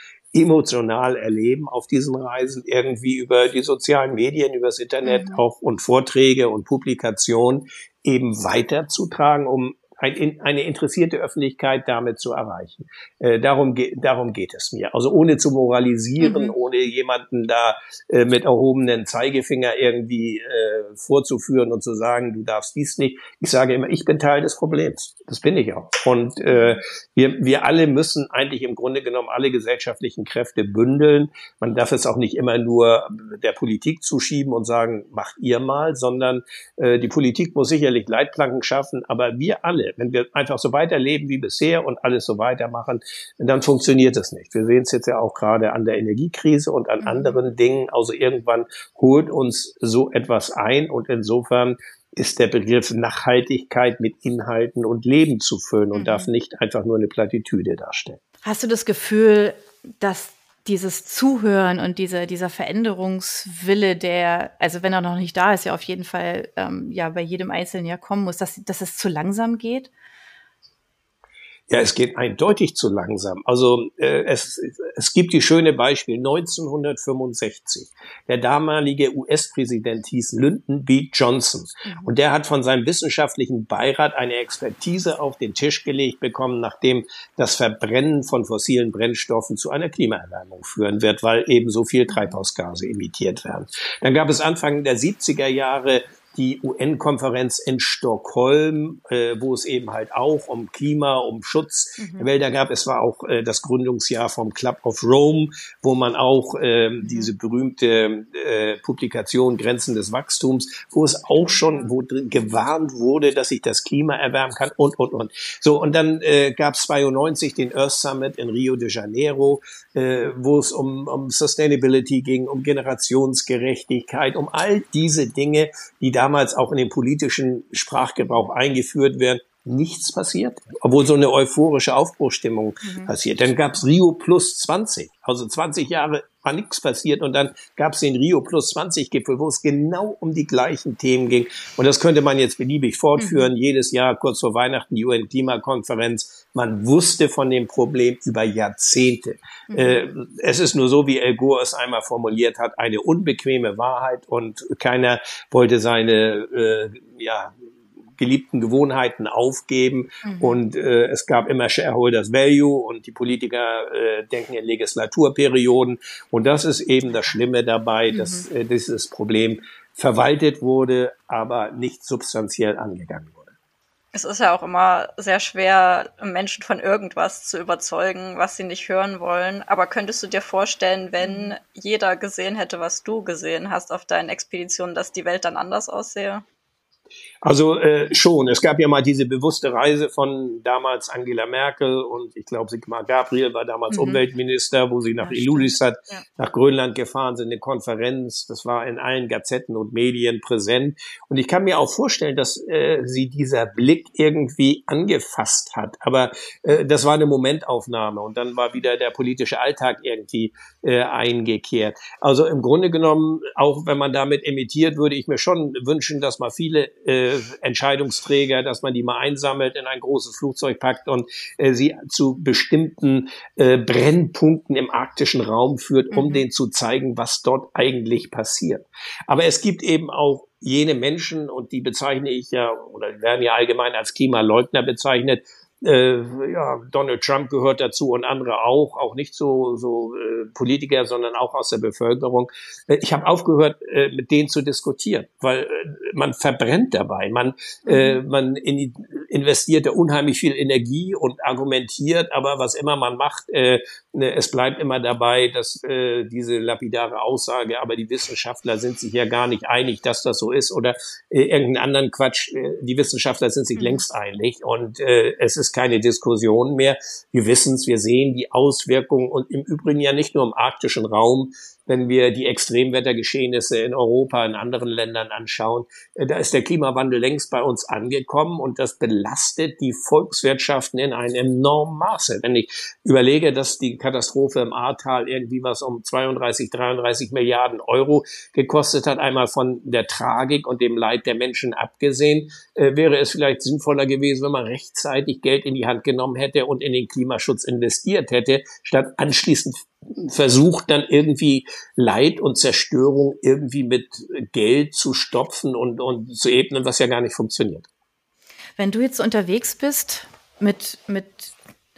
emotional erleben auf diesen Reisen, irgendwie über die sozialen Medien, übers Internet mhm. auch und Vorträge und Publikationen eben weiterzutragen, um ein, eine interessierte Öffentlichkeit damit zu erreichen. Äh, darum, ge darum geht es mir. Also ohne zu moralisieren, mhm. ohne jemanden da äh, mit erhobenen Zeigefinger irgendwie äh, vorzuführen und zu sagen, du darfst dies nicht. Ich sage immer, ich bin Teil des Problems. Das bin ich auch. Und äh, wir, wir alle müssen eigentlich im Grunde genommen alle gesellschaftlichen Kräfte bündeln. Man darf es auch nicht immer nur der Politik zuschieben und sagen, macht ihr mal, sondern äh, die Politik muss sicherlich Leitplanken schaffen, aber wir alle wenn wir einfach so weiterleben wie bisher und alles so weitermachen, dann funktioniert es nicht. Wir sehen es jetzt ja auch gerade an der Energiekrise und an mhm. anderen Dingen. Also irgendwann holt uns so etwas ein und insofern ist der Begriff Nachhaltigkeit mit Inhalten und Leben zu füllen und mhm. darf nicht einfach nur eine Plattitüde darstellen. Hast du das Gefühl, dass dieses Zuhören und diese, dieser Veränderungswille, der, also wenn er noch nicht da ist, ja auf jeden Fall ähm, ja bei jedem Einzelnen ja kommen muss, dass, dass es zu langsam geht? Ja, es geht eindeutig zu langsam. Also äh, es, es gibt die schöne Beispiel 1965. Der damalige US-Präsident hieß Lyndon B. Johnson mhm. und der hat von seinem wissenschaftlichen Beirat eine Expertise auf den Tisch gelegt bekommen, nachdem das Verbrennen von fossilen Brennstoffen zu einer Klimaerwärmung führen wird, weil eben so viel Treibhausgase emittiert werden. Dann gab es Anfang der 70er Jahre die UN-Konferenz in Stockholm, äh, wo es eben halt auch um Klima, um Schutz mhm. der Wälder gab. Es war auch äh, das Gründungsjahr vom Club of Rome, wo man auch äh, mhm. diese berühmte äh, Publikation Grenzen des Wachstums, wo es auch schon wo drin gewarnt wurde, dass sich das Klima erwärmen kann und, und, und. So, und dann äh, gab es 92 den Earth Summit in Rio de Janeiro, äh, wo es um, um Sustainability ging, um Generationsgerechtigkeit, um all diese Dinge, die da damals auch in den politischen Sprachgebrauch eingeführt werden, nichts passiert, obwohl so eine euphorische Aufbruchstimmung mhm. passiert. Dann gab's Rio plus 20, also 20 Jahre war nichts passiert und dann gab's den Rio plus 20 Gipfel, wo es genau um die gleichen Themen ging. Und das könnte man jetzt beliebig fortführen. Mhm. Jedes Jahr kurz vor Weihnachten die UN-Klimakonferenz. Man wusste von dem Problem über Jahrzehnte. Mhm. Äh, es ist nur so, wie El Gore es einmal formuliert hat, eine unbequeme Wahrheit und keiner wollte seine äh, ja, geliebten Gewohnheiten aufgeben mhm. und äh, es gab immer Shareholders Value und die Politiker äh, denken in Legislaturperioden und das ist eben das Schlimme dabei, mhm. dass äh, dieses Problem verwaltet wurde, aber nicht substanziell angegangen. Es ist ja auch immer sehr schwer, Menschen von irgendwas zu überzeugen, was sie nicht hören wollen. Aber könntest du dir vorstellen, wenn jeder gesehen hätte, was du gesehen hast auf deinen Expeditionen, dass die Welt dann anders aussehe? Also äh, schon. Es gab ja mal diese bewusste Reise von damals Angela Merkel und ich glaube Sigmar Gabriel war damals mhm. Umweltminister, wo sie nach ja, Ilulissat, ja. nach Grönland gefahren sind, eine Konferenz. Das war in allen Gazetten und Medien präsent. Und ich kann mir auch vorstellen, dass äh, sie dieser Blick irgendwie angefasst hat. Aber äh, das war eine Momentaufnahme und dann war wieder der politische Alltag irgendwie äh, eingekehrt. Also im Grunde genommen, auch wenn man damit emittiert, würde ich mir schon wünschen, dass mal viele äh, Entscheidungsträger, dass man die mal einsammelt, in ein großes Flugzeug packt und äh, sie zu bestimmten äh, Brennpunkten im arktischen Raum führt, um mhm. denen zu zeigen, was dort eigentlich passiert. Aber es gibt eben auch jene Menschen, und die bezeichne ich ja, oder werden ja allgemein als Klimaleugner bezeichnet, äh, ja, Donald Trump gehört dazu und andere auch, auch nicht so, so äh, Politiker, sondern auch aus der Bevölkerung. Äh, ich habe aufgehört, äh, mit denen zu diskutieren, weil äh, man verbrennt dabei. Man, äh, mhm. man in, investiert da unheimlich viel Energie und argumentiert, aber was immer man macht, äh, ne, es bleibt immer dabei, dass äh, diese lapidare Aussage, aber die Wissenschaftler sind sich ja gar nicht einig, dass das so ist oder äh, irgendeinen anderen Quatsch. Äh, die Wissenschaftler sind sich mhm. längst einig und äh, es ist keine Diskussion mehr. Wir wissen es, wir sehen die Auswirkungen und im Übrigen ja nicht nur im arktischen Raum, wenn wir die Extremwettergeschehnisse in Europa, in anderen Ländern anschauen, äh, da ist der Klimawandel längst bei uns angekommen und das belastet die Volkswirtschaften in einem enormen Maße. Wenn ich überlege, dass die Katastrophe im Ahrtal irgendwie was um 32, 33 Milliarden Euro gekostet hat, einmal von der Tragik und dem Leid der Menschen abgesehen, äh, wäre es vielleicht sinnvoller gewesen, wenn man rechtzeitig Geld in die Hand genommen hätte und in den Klimaschutz investiert hätte, statt anschließend versucht dann irgendwie Leid und Zerstörung irgendwie mit Geld zu stopfen und, und zu ebnen, was ja gar nicht funktioniert. Wenn du jetzt unterwegs bist mit, mit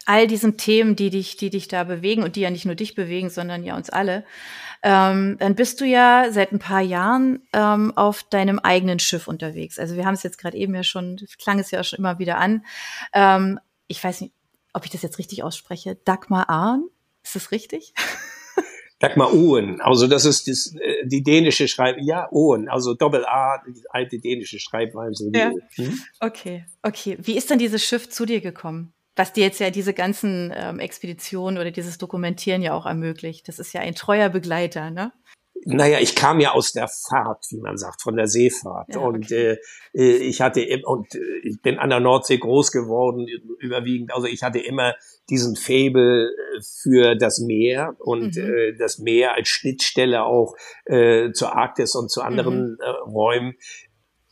all diesen Themen, die dich, die dich da bewegen und die ja nicht nur dich bewegen, sondern ja uns alle, ähm, dann bist du ja seit ein paar Jahren ähm, auf deinem eigenen Schiff unterwegs. Also wir haben es jetzt gerade eben ja schon, klang es ja schon immer wieder an. Ähm, ich weiß nicht, ob ich das jetzt richtig ausspreche. Dagmar Ahn ist das richtig? Dagmar Owen, also das ist das, äh, die dänische Schreib, ja, Owen, also Doppel A, die alte dänische Schreibweise. Ja. Hm? Okay, okay. Wie ist denn dieses Schiff zu dir gekommen? Was dir jetzt ja diese ganzen ähm, Expeditionen oder dieses Dokumentieren ja auch ermöglicht. Das ist ja ein treuer Begleiter, ne? Naja, ich kam ja aus der Fahrt, wie man sagt, von der Seefahrt. Ja, okay. Und äh, äh ich hatte und äh, ich bin an der Nordsee groß geworden, überwiegend. Also ich hatte immer diesen Fabel äh, für das Meer und mhm. äh, das Meer als Schnittstelle auch äh, zur Arktis und zu anderen mhm. äh, Räumen.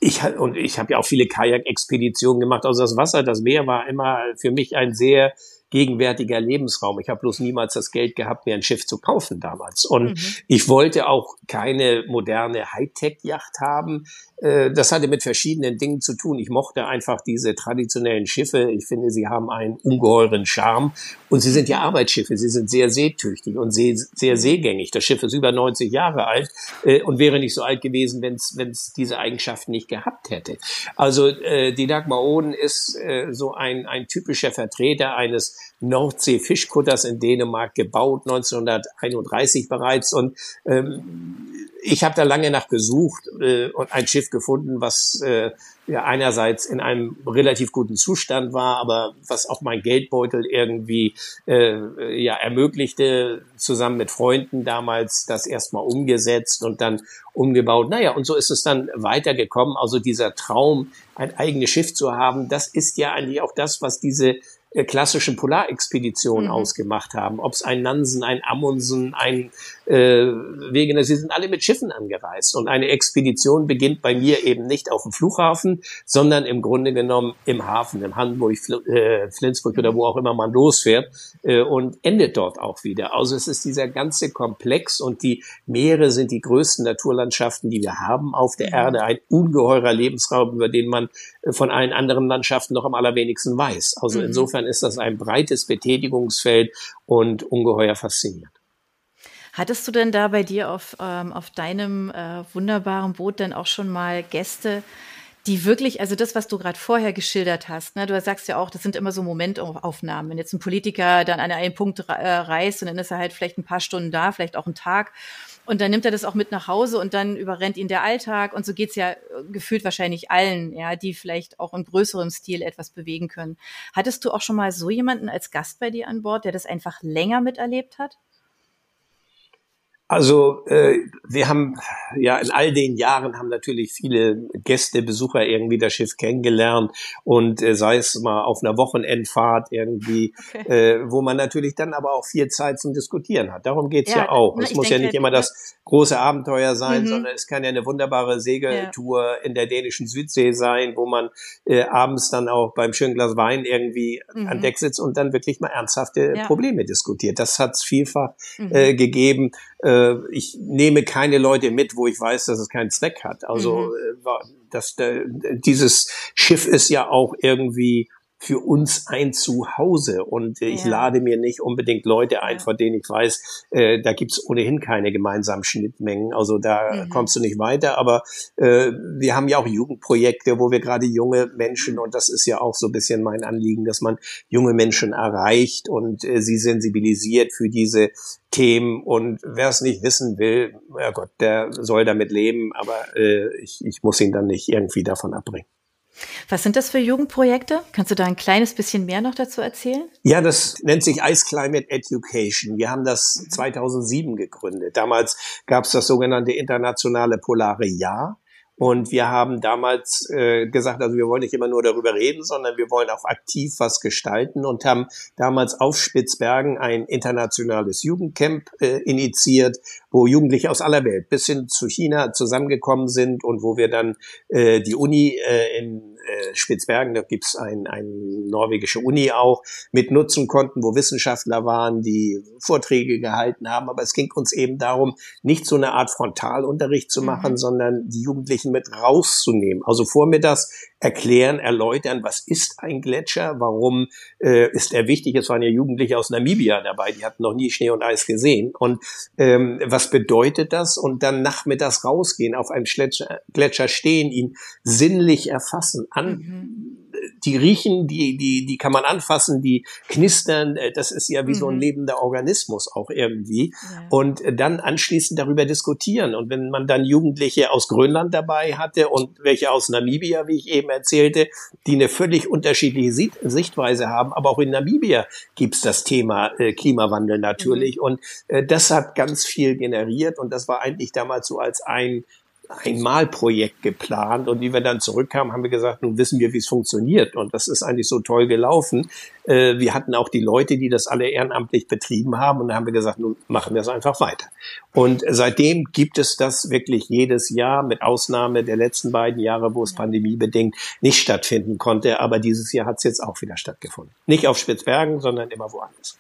Ich und ich habe ja auch viele Kajak-Expeditionen gemacht. Also das Wasser, das Meer war immer für mich ein sehr gegenwärtiger Lebensraum. Ich habe bloß niemals das Geld gehabt, mir ein Schiff zu kaufen damals. Und mhm. ich wollte auch keine moderne Hightech-Yacht haben. Äh, das hatte mit verschiedenen Dingen zu tun. Ich mochte einfach diese traditionellen Schiffe. Ich finde, sie haben einen ungeheuren Charme. Und sie sind ja Arbeitsschiffe. Sie sind sehr seetüchtig und sehr, sehr seegängig. Das Schiff ist über 90 Jahre alt äh, und wäre nicht so alt gewesen, wenn es diese Eigenschaften nicht gehabt hätte. Also äh, die Dagmar Oden ist so ein, ein typischer Vertreter eines Nordsee-Fischkutters in Dänemark gebaut, 1931 bereits. Und ähm, ich habe da lange nach gesucht äh, und ein Schiff gefunden, was äh, ja einerseits in einem relativ guten Zustand war, aber was auch mein Geldbeutel irgendwie äh, ja ermöglichte, zusammen mit Freunden damals das erstmal umgesetzt und dann umgebaut. Naja, und so ist es dann weitergekommen. Also dieser Traum, ein eigenes Schiff zu haben, das ist ja eigentlich auch das, was diese klassischen Polarexpeditionen mhm. ausgemacht haben. Ob es ein Nansen, ein Amundsen, ein äh, Wegener, sie sind alle mit Schiffen angereist. Und eine Expedition beginnt bei mir eben nicht auf dem Flughafen, sondern im Grunde genommen im Hafen, im Hamburg, äh, Flensburg oder wo auch immer man losfährt äh, und endet dort auch wieder. Also es ist dieser ganze Komplex und die Meere sind die größten Naturlandschaften, die wir haben auf der mhm. Erde. Ein ungeheurer Lebensraum, über den man äh, von allen anderen Landschaften noch am allerwenigsten weiß. Also mhm. insofern ist das ein breites Betätigungsfeld und ungeheuer faszinierend. Hattest du denn da bei dir auf, ähm, auf deinem äh, wunderbaren Boot denn auch schon mal Gäste, die wirklich, also das, was du gerade vorher geschildert hast, ne, du sagst ja auch, das sind immer so Momentaufnahmen. Wenn jetzt ein Politiker dann an einen Punkt äh, reist und dann ist er halt vielleicht ein paar Stunden da, vielleicht auch einen Tag und dann nimmt er das auch mit nach Hause und dann überrennt ihn der Alltag. Und so geht's ja äh, gefühlt wahrscheinlich allen, ja, die vielleicht auch in größerem Stil etwas bewegen können. Hattest du auch schon mal so jemanden als Gast bei dir an Bord, der das einfach länger miterlebt hat? Also äh, wir haben ja in all den Jahren haben natürlich viele Gäste, Besucher irgendwie das Schiff kennengelernt und äh, sei es mal auf einer Wochenendfahrt irgendwie, okay. äh, wo man natürlich dann aber auch viel Zeit zum Diskutieren hat. Darum geht's ja, ja auch. Es muss denke, ja nicht immer das große Abenteuer sein, mhm. sondern es kann ja eine wunderbare Segeltour ja. in der dänischen Südsee sein, wo man äh, abends dann auch beim schönen Glas Wein irgendwie mhm. an Deck sitzt und dann wirklich mal ernsthafte ja. Probleme diskutiert. Das hat's vielfach mhm. äh, gegeben. Äh, ich nehme keine Leute mit, wo ich weiß, dass es keinen Zweck hat. Also mhm. äh, das, äh, dieses Schiff ist ja auch irgendwie für uns ein Zuhause. Und äh, ich lade mir nicht unbedingt Leute ein, von denen ich weiß, äh, da gibt's ohnehin keine gemeinsamen Schnittmengen, also da mhm. kommst du nicht weiter, aber äh, wir haben ja auch Jugendprojekte, wo wir gerade junge Menschen, und das ist ja auch so ein bisschen mein Anliegen, dass man junge Menschen erreicht und äh, sie sensibilisiert für diese Themen. Und wer es nicht wissen will, ja Gott, der soll damit leben, aber äh, ich, ich muss ihn dann nicht irgendwie davon abbringen. Was sind das für Jugendprojekte? Kannst du da ein kleines bisschen mehr noch dazu erzählen? Ja, das nennt sich Ice Climate Education. Wir haben das 2007 mhm. gegründet. Damals gab es das sogenannte internationale Polare Jahr. Und wir haben damals äh, gesagt, also wir wollen nicht immer nur darüber reden, sondern wir wollen auch aktiv was gestalten und haben damals auf Spitzbergen ein internationales Jugendcamp äh, initiiert, wo Jugendliche aus aller Welt bis hin zu China zusammengekommen sind und wo wir dann äh, die Uni äh, in äh, Spitzbergen, da gibt's ein, ein norwegische Uni auch, mit nutzen konnten, wo Wissenschaftler waren, die Vorträge gehalten haben. Aber es ging uns eben darum, nicht so eine Art Frontalunterricht zu machen, mhm. sondern die Jugendlichen mit rauszunehmen. Also vormittags erklären, erläutern, was ist ein Gletscher, warum äh, ist er wichtig. Es waren ja Jugendliche aus Namibia dabei, die hatten noch nie Schnee und Eis gesehen. Und ähm, was bedeutet das? Und dann nachmittags rausgehen, auf einem Gletscher, Gletscher stehen, ihn sinnlich erfassen, an mhm die riechen, die, die, die kann man anfassen, die knistern. Äh, das ist ja wie mhm. so ein mhm. lebender Organismus auch irgendwie. Ja. Und dann anschließend darüber diskutieren. Und wenn man dann Jugendliche aus Grönland dabei hatte und welche aus Namibia, wie ich eben erzählte, die eine völlig unterschiedliche Sichtweise haben, aber auch in Namibia gibt's das Thema äh, Klimawandel natürlich. Mhm. Und äh, das hat ganz viel generiert. Und das war eigentlich damals so als ein ein Malprojekt geplant und wie wir dann zurückkamen, haben wir gesagt, nun wissen wir, wie es funktioniert und das ist eigentlich so toll gelaufen. Äh, wir hatten auch die Leute, die das alle ehrenamtlich betrieben haben und dann haben wir gesagt, nun machen wir es einfach weiter. Und seitdem gibt es das wirklich jedes Jahr mit Ausnahme der letzten beiden Jahre, wo es pandemiebedingt nicht stattfinden konnte, aber dieses Jahr hat es jetzt auch wieder stattgefunden. Nicht auf Spitzbergen, sondern immer woanders.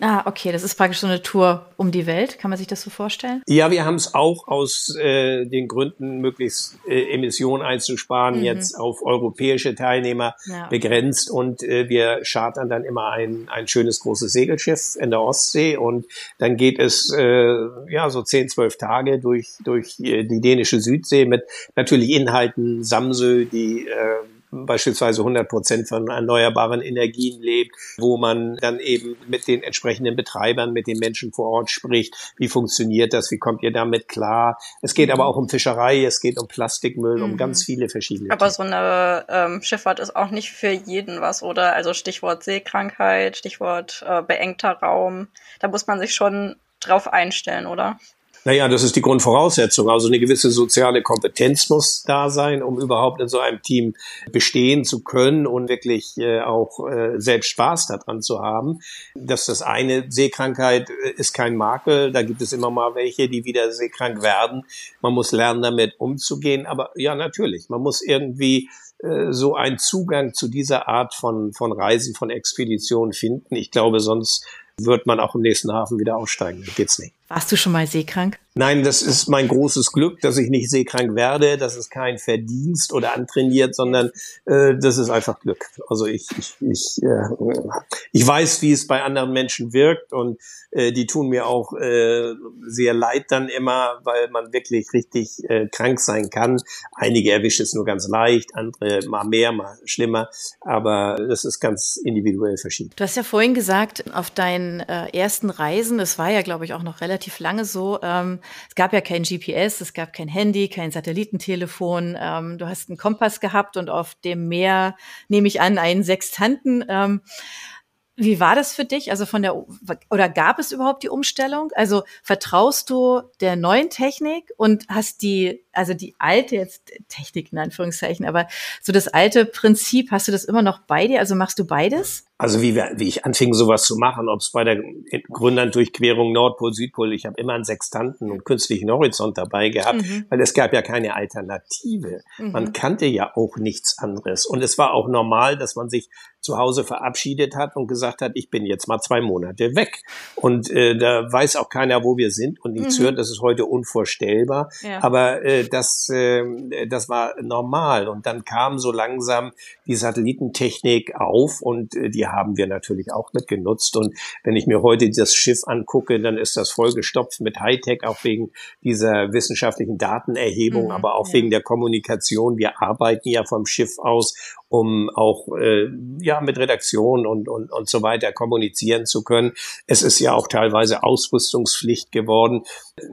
Ah, okay, das ist praktisch so eine Tour um die Welt. Kann man sich das so vorstellen? Ja, wir haben es auch aus äh, den Gründen, möglichst äh, Emissionen einzusparen, mhm. jetzt auf europäische Teilnehmer ja. begrenzt und äh, wir chartern dann immer ein, ein schönes großes Segelschiff in der Ostsee und dann geht es äh, ja so zehn, zwölf Tage durch, durch äh, die dänische Südsee mit natürlich Inhalten, Samsö, die äh, beispielsweise 100 Prozent von erneuerbaren Energien lebt, wo man dann eben mit den entsprechenden Betreibern, mit den Menschen vor Ort spricht. Wie funktioniert das? Wie kommt ihr damit klar? Es geht aber auch um Fischerei, es geht um Plastikmüll, mhm. um ganz viele verschiedene. Aber so eine ähm, Schifffahrt ist auch nicht für jeden was, oder? Also Stichwort Seekrankheit, Stichwort äh, beengter Raum. Da muss man sich schon drauf einstellen, oder? Naja, das ist die Grundvoraussetzung. Also eine gewisse soziale Kompetenz muss da sein, um überhaupt in so einem Team bestehen zu können und wirklich äh, auch äh, selbst Spaß daran zu haben. Das das eine. Seekrankheit äh, ist kein Makel. Da gibt es immer mal welche, die wieder seekrank werden. Man muss lernen, damit umzugehen. Aber ja, natürlich. Man muss irgendwie äh, so einen Zugang zu dieser Art von, von Reisen, von Expeditionen finden. Ich glaube, sonst wird man auch im nächsten Hafen wieder aussteigen. Geht's nicht. Warst du schon mal seekrank? Nein, das ist mein großes Glück, dass ich nicht seekrank werde. Das ist kein Verdienst oder antrainiert, sondern äh, das ist einfach Glück. Also ich, ich, ich, äh, ich weiß, wie es bei anderen Menschen wirkt und äh, die tun mir auch äh, sehr leid dann immer, weil man wirklich richtig äh, krank sein kann. Einige erwischt es nur ganz leicht, andere mal mehr, mal schlimmer, aber das ist ganz individuell verschieden. Du hast ja vorhin gesagt, auf deinen äh, ersten Reisen, das war ja, glaube ich, auch noch relativ lange so, ähm, es gab ja kein GPS, es gab kein Handy, kein Satellitentelefon. Ähm, du hast einen Kompass gehabt und auf dem Meer, nehme ich an, einen Sextanten. Ähm, wie war das für dich? Also von der oder gab es überhaupt die Umstellung? Also vertraust du der neuen Technik und hast die also die alte jetzt Technik in Anführungszeichen, aber so das alte Prinzip, hast du das immer noch bei dir? Also machst du beides? Also wie, wir, wie ich anfing, sowas zu machen, ob es bei der Grönland-Durchquerung Nordpol, Südpol, ich habe immer einen Sextanten und künstlichen Horizont dabei gehabt, mhm. weil es gab ja keine Alternative. Mhm. Man kannte ja auch nichts anderes. Und es war auch normal, dass man sich zu Hause verabschiedet hat und gesagt hat, ich bin jetzt mal zwei Monate weg. Und äh, da weiß auch keiner, wo wir sind und nichts mhm. hört. Das ist heute unvorstellbar. Ja. Aber äh, das, äh, das war normal. Und dann kam so langsam die Satellitentechnik auf und äh, die haben wir natürlich auch mitgenutzt. Und wenn ich mir heute das Schiff angucke, dann ist das vollgestopft mit Hightech, auch wegen dieser wissenschaftlichen Datenerhebung, mhm, aber auch ja. wegen der Kommunikation. Wir arbeiten ja vom Schiff aus um auch äh, ja mit Redaktion und, und, und so weiter kommunizieren zu können. Es ist ja auch teilweise Ausrüstungspflicht geworden.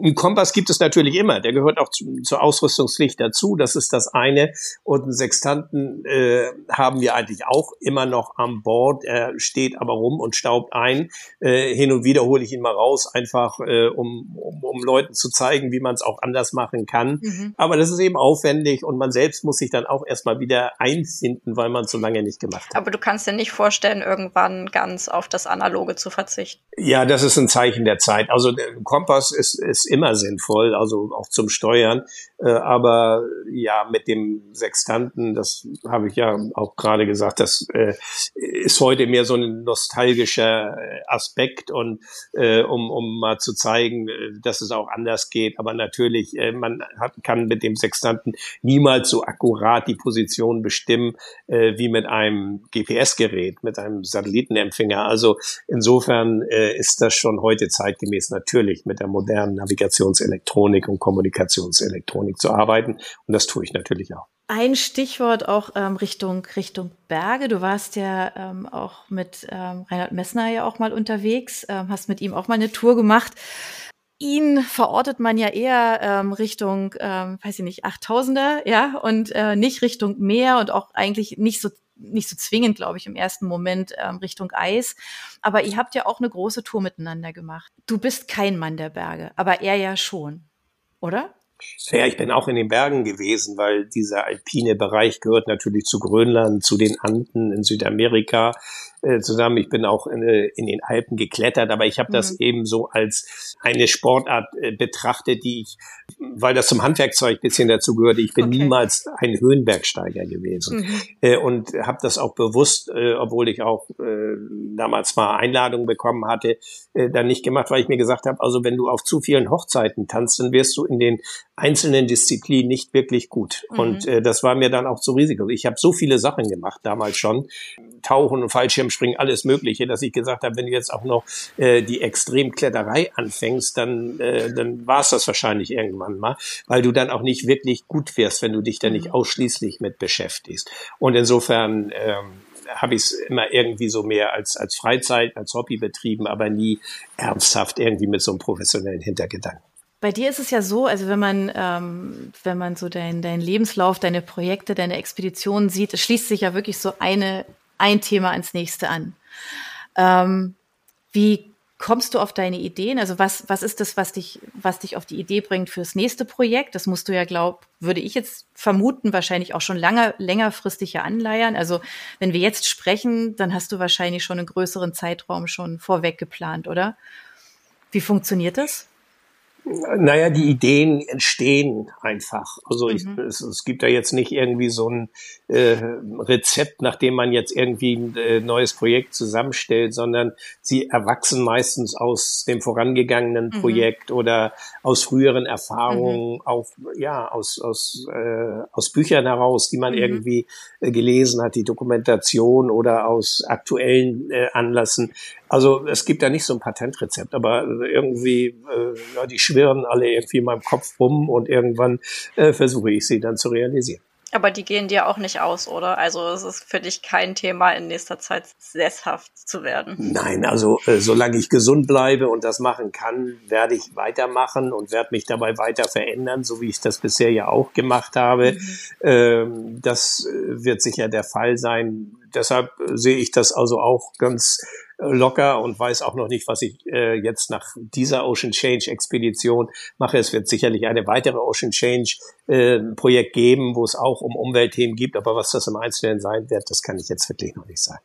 Ein Kompass gibt es natürlich immer, der gehört auch zu, zur Ausrüstungspflicht dazu. Das ist das eine. Und einen Sextanten äh, haben wir eigentlich auch immer noch an Bord. Er steht aber rum und staubt ein. Äh, hin und wieder hole ich ihn mal raus, einfach äh, um, um, um Leuten zu zeigen, wie man es auch anders machen kann. Mhm. Aber das ist eben aufwendig und man selbst muss sich dann auch erstmal wieder einfinden weil man es so lange nicht gemacht hat. Aber du kannst dir nicht vorstellen, irgendwann ganz auf das Analoge zu verzichten. Ja, das ist ein Zeichen der Zeit. Also Kompass ist, ist immer sinnvoll, also auch zum Steuern. Äh, aber ja, mit dem Sextanten, das habe ich ja auch gerade gesagt, das äh, ist heute mehr so ein nostalgischer äh, Aspekt und um, um mal zu zeigen, dass es auch anders geht. Aber natürlich, man hat, kann mit dem Sextanten niemals so akkurat die Position bestimmen, äh, wie mit einem GPS-Gerät, mit einem Satellitenempfänger. Also insofern äh, ist das schon heute zeitgemäß natürlich mit der modernen Navigationselektronik und Kommunikationselektronik zu arbeiten. Und das tue ich natürlich auch. Ein Stichwort auch ähm, Richtung Richtung Berge. Du warst ja ähm, auch mit ähm, Reinhard Messner ja auch mal unterwegs, ähm, hast mit ihm auch mal eine Tour gemacht ihn verortet man ja eher ähm, Richtung, ähm, weiß ich nicht, 8000er, ja, und äh, nicht Richtung Meer und auch eigentlich nicht so nicht so zwingend, glaube ich, im ersten Moment ähm, Richtung Eis. Aber ihr habt ja auch eine große Tour miteinander gemacht. Du bist kein Mann der Berge, aber er ja schon, oder? Ja, ich bin auch in den Bergen gewesen, weil dieser alpine Bereich gehört natürlich zu Grönland, zu den Anden in Südamerika äh, zusammen. Ich bin auch in, äh, in, den Alpen geklettert, aber ich habe mhm. das eben so als eine Sportart äh, betrachtet, die ich, weil das zum Handwerkzeug bisschen dazu gehörte, ich bin okay. niemals ein Höhenbergsteiger gewesen mhm. äh, und habe das auch bewusst, äh, obwohl ich auch äh, damals mal Einladungen bekommen hatte, äh, dann nicht gemacht, weil ich mir gesagt habe, also wenn du auf zu vielen Hochzeiten tanzt, dann wirst du in den einzelnen Disziplinen nicht wirklich gut. Mhm. Und äh, das war mir dann auch zu Risiko. Ich habe so viele Sachen gemacht damals schon, Tauchen und Fallschirmspringen, alles Mögliche, dass ich gesagt habe, wenn du jetzt auch noch äh, die Extremkletterei anfängst, dann, äh, dann war es das wahrscheinlich irgendwann mal, weil du dann auch nicht wirklich gut wirst, wenn du dich da nicht mhm. ausschließlich mit beschäftigst. Und insofern ähm, habe ich es immer irgendwie so mehr als, als Freizeit, als Hobby betrieben, aber nie ernsthaft irgendwie mit so einem professionellen Hintergedanken. Bei dir ist es ja so, also wenn man, ähm, wenn man so deinen dein Lebenslauf, deine Projekte, deine Expeditionen sieht, es schließt sich ja wirklich so eine, ein Thema ans nächste an. Ähm, wie kommst du auf deine Ideen? Also was, was ist das, was dich, was dich auf die Idee bringt fürs nächste Projekt? Das musst du ja, glaub, würde ich jetzt vermuten, wahrscheinlich auch schon lange, längerfristig ja anleiern. Also wenn wir jetzt sprechen, dann hast du wahrscheinlich schon einen größeren Zeitraum schon vorweg geplant, oder? Wie funktioniert das? Naja, die Ideen entstehen einfach. Also ich, mhm. es, es, gibt da jetzt nicht irgendwie so ein äh, Rezept, nach dem man jetzt irgendwie ein äh, neues Projekt zusammenstellt, sondern sie erwachsen meistens aus dem vorangegangenen mhm. Projekt oder aus früheren Erfahrungen, mhm. auf, ja, aus, aus, äh, aus Büchern heraus, die man mhm. irgendwie äh, gelesen hat, die Dokumentation oder aus aktuellen äh, Anlassen. Also es gibt da nicht so ein Patentrezept, aber irgendwie, äh, ja, die schwirren alle irgendwie in meinem Kopf rum und irgendwann äh, versuche ich sie dann zu realisieren. Aber die gehen dir auch nicht aus, oder? Also es ist für dich kein Thema, in nächster Zeit sesshaft zu werden. Nein, also äh, solange ich gesund bleibe und das machen kann, werde ich weitermachen und werde mich dabei weiter verändern, so wie ich das bisher ja auch gemacht habe. Mhm. Ähm, das äh, wird sicher der Fall sein. Deshalb sehe ich das also auch ganz locker und weiß auch noch nicht, was ich äh, jetzt nach dieser Ocean Change Expedition mache. Es wird sicherlich eine weitere Ocean Change äh, Projekt geben, wo es auch um Umweltthemen gibt, aber was das im Einzelnen sein wird, das kann ich jetzt wirklich noch nicht sagen.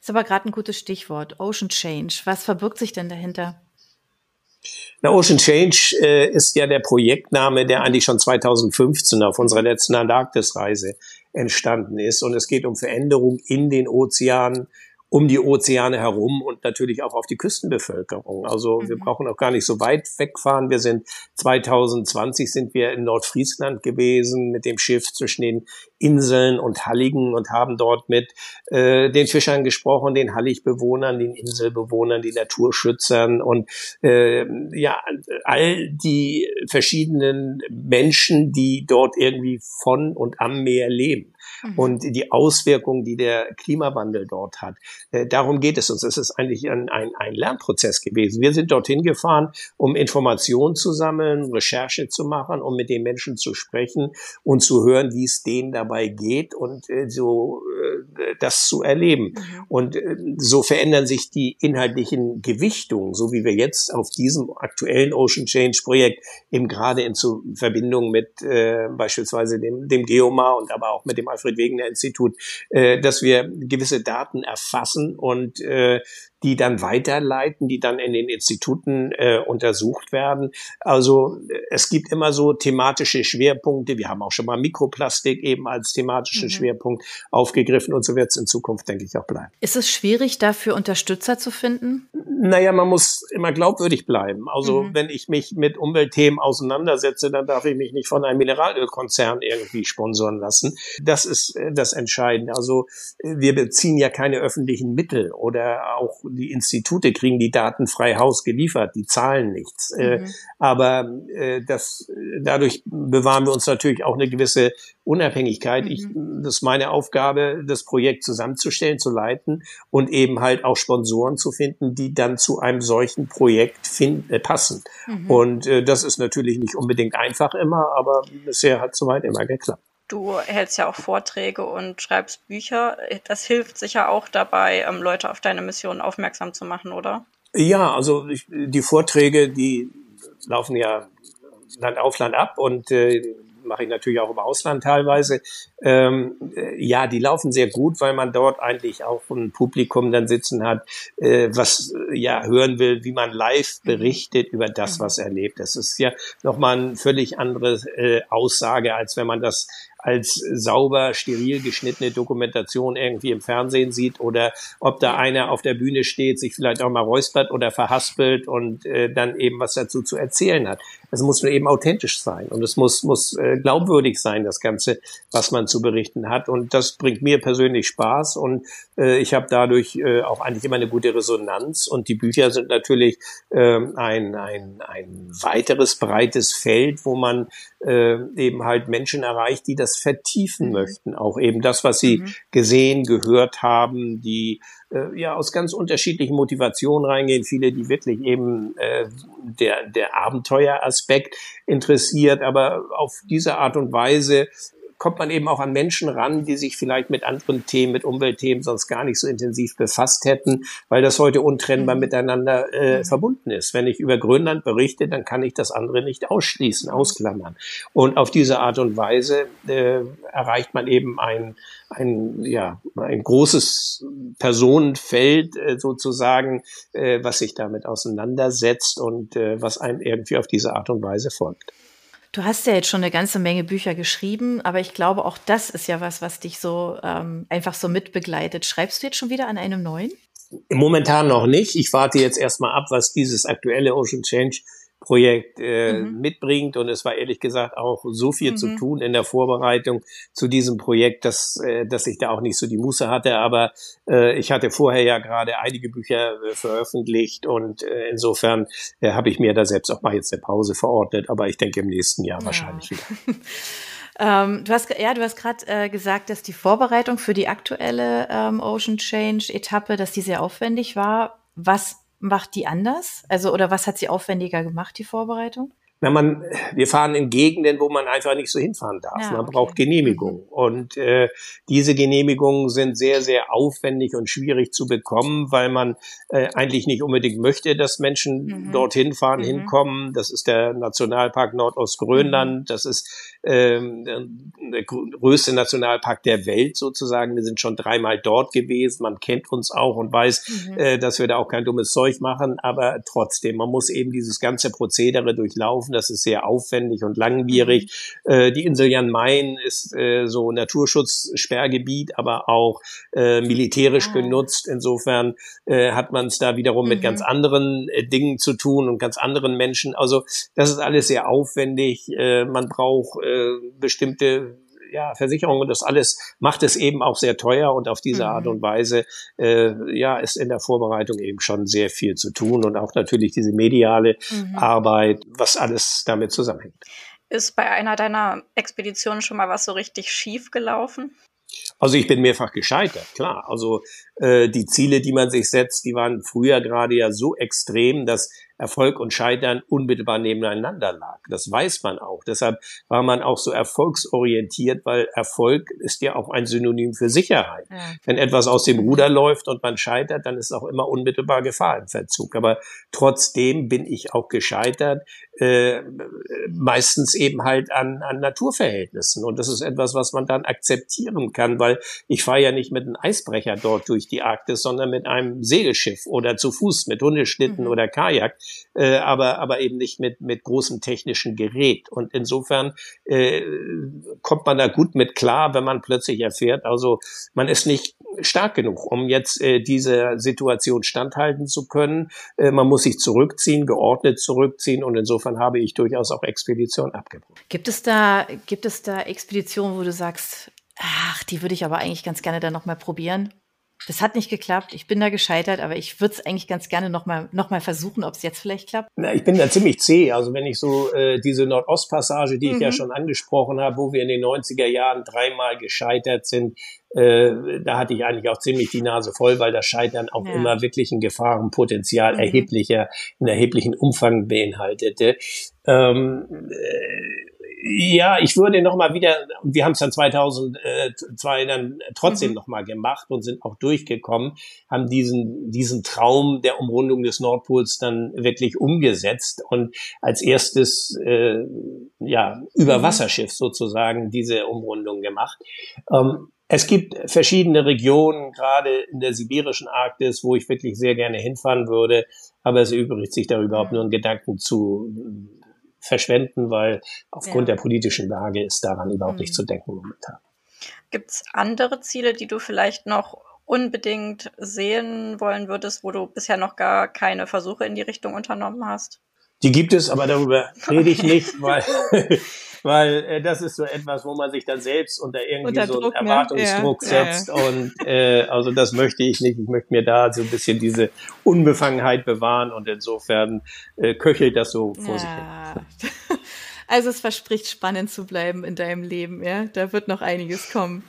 Ist aber gerade ein gutes Stichwort. Ocean Change. Was verbirgt sich denn dahinter? Na, Ocean Change äh, ist ja der Projektname, der eigentlich schon 2015 auf unserer letzten Antarktisreise entstanden ist. Und es geht um Veränderung in den Ozeanen, um die Ozeane herum und natürlich auch auf die Küstenbevölkerung. Also mhm. wir brauchen auch gar nicht so weit wegfahren. Wir sind 2020 sind wir in Nordfriesland gewesen mit dem Schiff zwischen den Inseln und Halligen und haben dort mit äh, den Fischern gesprochen, den Halligbewohnern, den Inselbewohnern, den Naturschützern und äh, ja all die verschiedenen Menschen, die dort irgendwie von und am Meer leben mhm. und die Auswirkungen, die der Klimawandel dort hat. Äh, darum geht es uns. Es ist eigentlich ein, ein, ein Lernprozess gewesen. Wir sind dorthin gefahren, um Informationen zu sammeln, Recherche zu machen, um mit den Menschen zu sprechen und zu hören, wie es denen dabei geht und äh, so äh, das zu erleben. Mhm. Und äh, so verändern sich die inhaltlichen Gewichtungen, so wie wir jetzt auf diesem aktuellen Ocean Change Projekt eben gerade in Verbindung mit äh, beispielsweise dem, dem Geomar und aber auch mit dem Alfred Wegener Institut, äh, dass wir gewisse Daten erfassen und äh, die dann weiterleiten, die dann in den Instituten äh, untersucht werden. Also es gibt immer so thematische Schwerpunkte. Wir haben auch schon mal Mikroplastik eben als thematischen mhm. Schwerpunkt aufgegriffen und so wird es in Zukunft, denke ich, auch bleiben. Ist es schwierig, dafür Unterstützer zu finden? Naja, man muss immer glaubwürdig bleiben. Also mhm. wenn ich mich mit Umweltthemen auseinandersetze, dann darf ich mich nicht von einem Mineralölkonzern irgendwie sponsoren lassen. Das ist äh, das Entscheidende. Also wir beziehen ja keine öffentlichen Mittel oder auch die Institute kriegen die Daten frei Haus geliefert, die zahlen nichts. Äh, mhm. Aber äh, das, dadurch bewahren wir uns natürlich auch eine gewisse Unabhängigkeit. Mhm. Ich, das ist meine Aufgabe, das Projekt zusammenzustellen, zu leiten und eben halt auch Sponsoren zu finden, die dann zu einem solchen Projekt find, äh, passen. Mhm. Und äh, das ist natürlich nicht unbedingt einfach immer, aber bisher hat soweit immer geklappt. Du hältst ja auch Vorträge und schreibst Bücher. Das hilft sicher auch dabei, ähm, Leute auf deine Mission aufmerksam zu machen, oder? Ja, also ich, die Vorträge, die laufen ja Land auf Land ab und äh, mache ich natürlich auch im Ausland teilweise. Ähm, äh, ja, die laufen sehr gut, weil man dort eigentlich auch ein Publikum dann sitzen hat, äh, was äh, ja hören will, wie man live berichtet über das, mhm. was erlebt. Das ist ja nochmal eine völlig andere äh, Aussage, als wenn man das als sauber, steril geschnittene Dokumentation irgendwie im Fernsehen sieht oder ob da einer auf der Bühne steht, sich vielleicht auch mal räuspert oder verhaspelt und äh, dann eben was dazu zu erzählen hat. Es muss eben authentisch sein und es muss, muss äh, glaubwürdig sein, das Ganze, was man zu berichten hat. Und das bringt mir persönlich Spaß und äh, ich habe dadurch äh, auch eigentlich immer eine gute Resonanz. Und die Bücher sind natürlich äh, ein, ein, ein weiteres breites Feld, wo man äh, eben halt Menschen erreicht, die das vertiefen mhm. möchten. Auch eben das, was sie mhm. gesehen, gehört haben, die äh, ja aus ganz unterschiedlichen Motivationen reingehen. Viele, die wirklich eben äh, der, der Abenteueraspekt interessiert, aber auf diese Art und Weise kommt man eben auch an Menschen ran, die sich vielleicht mit anderen Themen, mit Umweltthemen sonst gar nicht so intensiv befasst hätten, weil das heute untrennbar mhm. miteinander äh, mhm. verbunden ist. Wenn ich über Grönland berichte, dann kann ich das andere nicht ausschließen, ausklammern. Und auf diese Art und Weise äh, erreicht man eben ein, ein, ja, ein großes Personenfeld äh, sozusagen, äh, was sich damit auseinandersetzt und äh, was einem irgendwie auf diese Art und Weise folgt. Du hast ja jetzt schon eine ganze Menge Bücher geschrieben, aber ich glaube, auch das ist ja was, was dich so ähm, einfach so mitbegleitet. Schreibst du jetzt schon wieder an einem neuen? Momentan noch nicht. Ich warte jetzt erstmal ab, was dieses aktuelle Ocean Change Projekt äh, mhm. mitbringt. Und es war ehrlich gesagt auch so viel mhm. zu tun in der Vorbereitung zu diesem Projekt, dass, äh, dass ich da auch nicht so die Muße hatte. Aber äh, ich hatte vorher ja gerade einige Bücher äh, veröffentlicht und äh, insofern äh, habe ich mir da selbst auch mal jetzt eine Pause verordnet. Aber ich denke im nächsten Jahr ja. wahrscheinlich wieder. Ähm, du hast ja, du hast gerade äh, gesagt, dass die Vorbereitung für die aktuelle ähm, Ocean Change Etappe, dass die sehr aufwendig war. Was macht die anders? Also, oder was hat sie aufwendiger gemacht, die Vorbereitung? Na, man, wir fahren in Gegenden, wo man einfach nicht so hinfahren darf. Ja, man okay. braucht Genehmigung. Mhm. Und äh, diese Genehmigungen sind sehr, sehr aufwendig und schwierig zu bekommen, weil man äh, eigentlich nicht unbedingt möchte, dass Menschen mhm. dorthin fahren, mhm. hinkommen. Das ist der Nationalpark Nordostgrönland. Mhm. Das ist ähm, der größte Nationalpark der Welt sozusagen. Wir sind schon dreimal dort gewesen. Man kennt uns auch und weiß, mhm. äh, dass wir da auch kein dummes Zeug machen. Aber trotzdem, man muss eben dieses ganze Prozedere durchlaufen laufen. Das ist sehr aufwendig und langwierig. Mhm. Äh, die Insel Jan Mayen ist äh, so Naturschutzsperrgebiet, aber auch äh, militärisch ah. genutzt. Insofern äh, hat man es da wiederum mhm. mit ganz anderen äh, Dingen zu tun und ganz anderen Menschen. Also das ist alles sehr aufwendig. Äh, man braucht äh, bestimmte ja, Versicherung und das alles macht es eben auch sehr teuer und auf diese mhm. Art und Weise äh, ja ist in der Vorbereitung eben schon sehr viel zu tun und auch natürlich diese mediale mhm. Arbeit, was alles damit zusammenhängt. Ist bei einer deiner Expeditionen schon mal was so richtig schief gelaufen? Also ich bin mehrfach gescheitert, klar. Also äh, die Ziele, die man sich setzt, die waren früher gerade ja so extrem, dass Erfolg und Scheitern unmittelbar nebeneinander lag. Das weiß man auch. Deshalb war man auch so erfolgsorientiert, weil Erfolg ist ja auch ein Synonym für Sicherheit. Ja. Wenn etwas aus dem Ruder läuft und man scheitert, dann ist auch immer unmittelbar Gefahr im Verzug. Aber trotzdem bin ich auch gescheitert, äh, meistens eben halt an, an Naturverhältnissen. Und das ist etwas, was man dann akzeptieren kann, weil ich fahre ja nicht mit einem Eisbrecher dort durch die Arktis, sondern mit einem Segelschiff oder zu Fuß mit Hundeschlitten mhm. oder Kajak äh, aber, aber eben nicht mit, mit großem technischen Gerät. Und insofern äh, kommt man da gut mit klar, wenn man plötzlich erfährt, also man ist nicht stark genug, um jetzt äh, diese Situation standhalten zu können. Äh, man muss sich zurückziehen, geordnet zurückziehen und insofern habe ich durchaus auch Expeditionen abgebrochen. Gibt es da, gibt es da Expeditionen, wo du sagst, ach, die würde ich aber eigentlich ganz gerne dann nochmal probieren? Das hat nicht geklappt. Ich bin da gescheitert, aber ich würde es eigentlich ganz gerne nochmal noch mal versuchen, ob es jetzt vielleicht klappt. Na, ich bin da ziemlich zäh. Also wenn ich so äh, diese Nordostpassage, die mhm. ich ja mhm. schon angesprochen habe, wo wir in den 90er Jahren dreimal gescheitert sind, äh, da hatte ich eigentlich auch ziemlich die Nase voll, weil das Scheitern auch ja. immer wirklich ein Gefahrenpotenzial mhm. erheblicher, in erheblichen Umfang beinhaltete. Ähm, äh, ja, ich würde noch mal wieder, wir haben es dann 2002 dann trotzdem mhm. noch mal gemacht und sind auch durchgekommen, haben diesen, diesen Traum der Umrundung des Nordpols dann wirklich umgesetzt und als erstes, äh, ja, Überwasserschiff mhm. sozusagen diese Umrundung gemacht. Ähm, es gibt verschiedene Regionen, gerade in der sibirischen Arktis, wo ich wirklich sehr gerne hinfahren würde, aber es übrigt sich da überhaupt nur einen Gedanken zu verschwenden, weil aufgrund ja. der politischen Lage ist daran überhaupt mhm. nicht zu denken momentan. Gibt es andere Ziele, die du vielleicht noch unbedingt sehen wollen würdest, wo du bisher noch gar keine Versuche in die Richtung unternommen hast? Die gibt es, aber darüber rede ich nicht, weil, weil äh, das ist so etwas, wo man sich dann selbst unter irgendwie unter so einen ne? Erwartungsdruck ne? setzt. Ja, ja. Und äh, also das möchte ich nicht. Ich möchte mir da so ein bisschen diese Unbefangenheit bewahren und insofern äh, köchelt das so vor ja. sich hin. Also es verspricht spannend zu bleiben in deinem Leben, ja. Da wird noch einiges kommen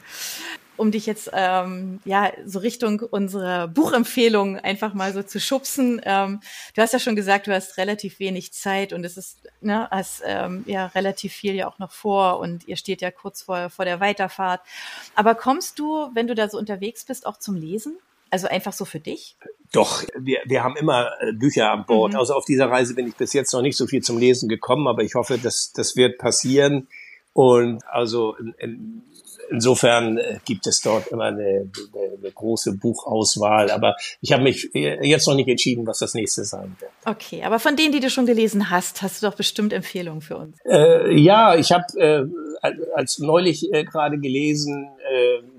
um dich jetzt ähm, ja so Richtung unserer Buchempfehlung einfach mal so zu schubsen. Ähm, du hast ja schon gesagt, du hast relativ wenig Zeit und es ist ne, hast ähm, ja relativ viel ja auch noch vor und ihr steht ja kurz vor vor der Weiterfahrt. Aber kommst du, wenn du da so unterwegs bist, auch zum Lesen? Also einfach so für dich? Doch, wir, wir haben immer äh, Bücher an Bord. Mhm. Also auf dieser Reise bin ich bis jetzt noch nicht so viel zum Lesen gekommen, aber ich hoffe, dass das wird passieren. Und also in, in, insofern äh, gibt es dort immer eine, eine, große Buchauswahl. Aber ich habe mich äh, jetzt noch nicht entschieden, was das nächste sein wird. Okay, aber von denen, die du schon gelesen hast, hast du doch bestimmt Empfehlungen für uns. Äh, ja, ich habe äh, als neulich äh, gerade gelesen,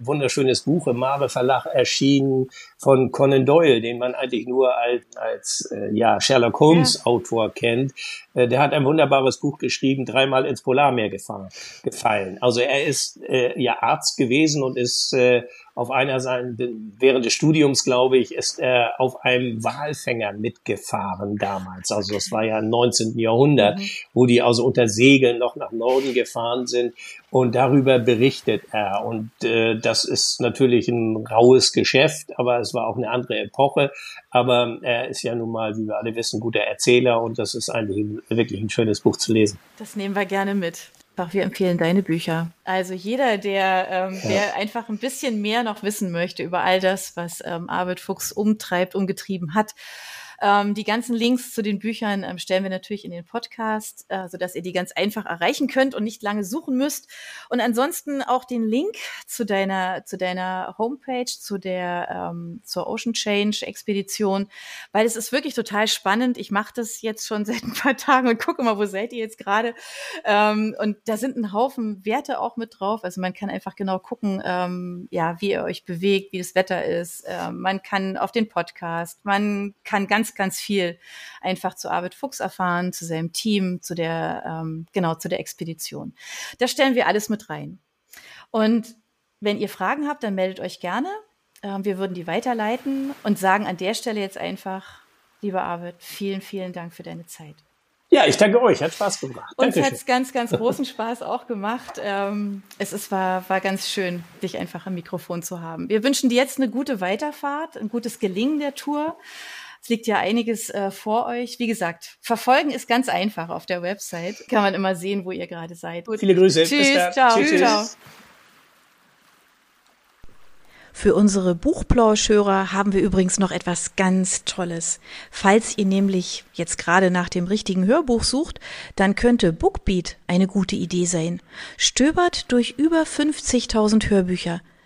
wunderschönes Buch im Mare Verlag erschienen von Conan Doyle, den man eigentlich nur als, als äh, ja, Sherlock Holmes ja. Autor kennt. Äh, der hat ein wunderbares Buch geschrieben, dreimal ins Polarmeer gefahren, gefallen. Also er ist äh, ja Arzt gewesen und ist äh, auf einer Seite, während des Studiums, glaube ich, ist er auf einem Walfänger mitgefahren damals. Also das war ja im 19. Jahrhundert, mhm. wo die also unter Segeln noch nach Norden gefahren sind. Und darüber berichtet er. Und äh, das ist natürlich ein raues Geschäft, aber es war auch eine andere Epoche. Aber er ist ja nun mal, wie wir alle wissen, guter Erzähler und das ist eigentlich wirklich ein schönes Buch zu lesen. Das nehmen wir gerne mit. Ach, wir empfehlen deine Bücher. Also jeder, der, ähm, ja. der einfach ein bisschen mehr noch wissen möchte über all das, was ähm, Arvid Fuchs umtreibt, umgetrieben hat, ähm, die ganzen Links zu den Büchern ähm, stellen wir natürlich in den Podcast, äh, sodass ihr die ganz einfach erreichen könnt und nicht lange suchen müsst. Und ansonsten auch den Link zu deiner, zu deiner Homepage, zu der, ähm, zur Ocean Change Expedition, weil es ist wirklich total spannend. Ich mache das jetzt schon seit ein paar Tagen und gucke mal, wo seid ihr jetzt gerade? Ähm, und da sind ein Haufen Werte auch mit drauf. Also man kann einfach genau gucken, ähm, ja, wie ihr euch bewegt, wie das Wetter ist. Ähm, man kann auf den Podcast, man kann ganz ganz, viel einfach zu Arvid Fuchs erfahren, zu seinem Team, zu der, ähm, genau, zu der Expedition. Da stellen wir alles mit rein. Und wenn ihr Fragen habt, dann meldet euch gerne. Ähm, wir würden die weiterleiten und sagen an der Stelle jetzt einfach, lieber Arvid, vielen, vielen Dank für deine Zeit. Ja, ich danke euch, hat Spaß gemacht. Uns hat es ganz, ganz großen Spaß auch gemacht. Ähm, es ist, war, war ganz schön, dich einfach am Mikrofon zu haben. Wir wünschen dir jetzt eine gute Weiterfahrt, ein gutes Gelingen der Tour. Es liegt ja einiges äh, vor euch. Wie gesagt, verfolgen ist ganz einfach auf der Website. Kann man immer sehen, wo ihr gerade seid. Gut. Viele Grüße. Tschüss. Ciao. Tschüss. Ciao. Für unsere Buchplauschhörer haben wir übrigens noch etwas ganz Tolles. Falls ihr nämlich jetzt gerade nach dem richtigen Hörbuch sucht, dann könnte Bookbeat eine gute Idee sein. Stöbert durch über 50.000 Hörbücher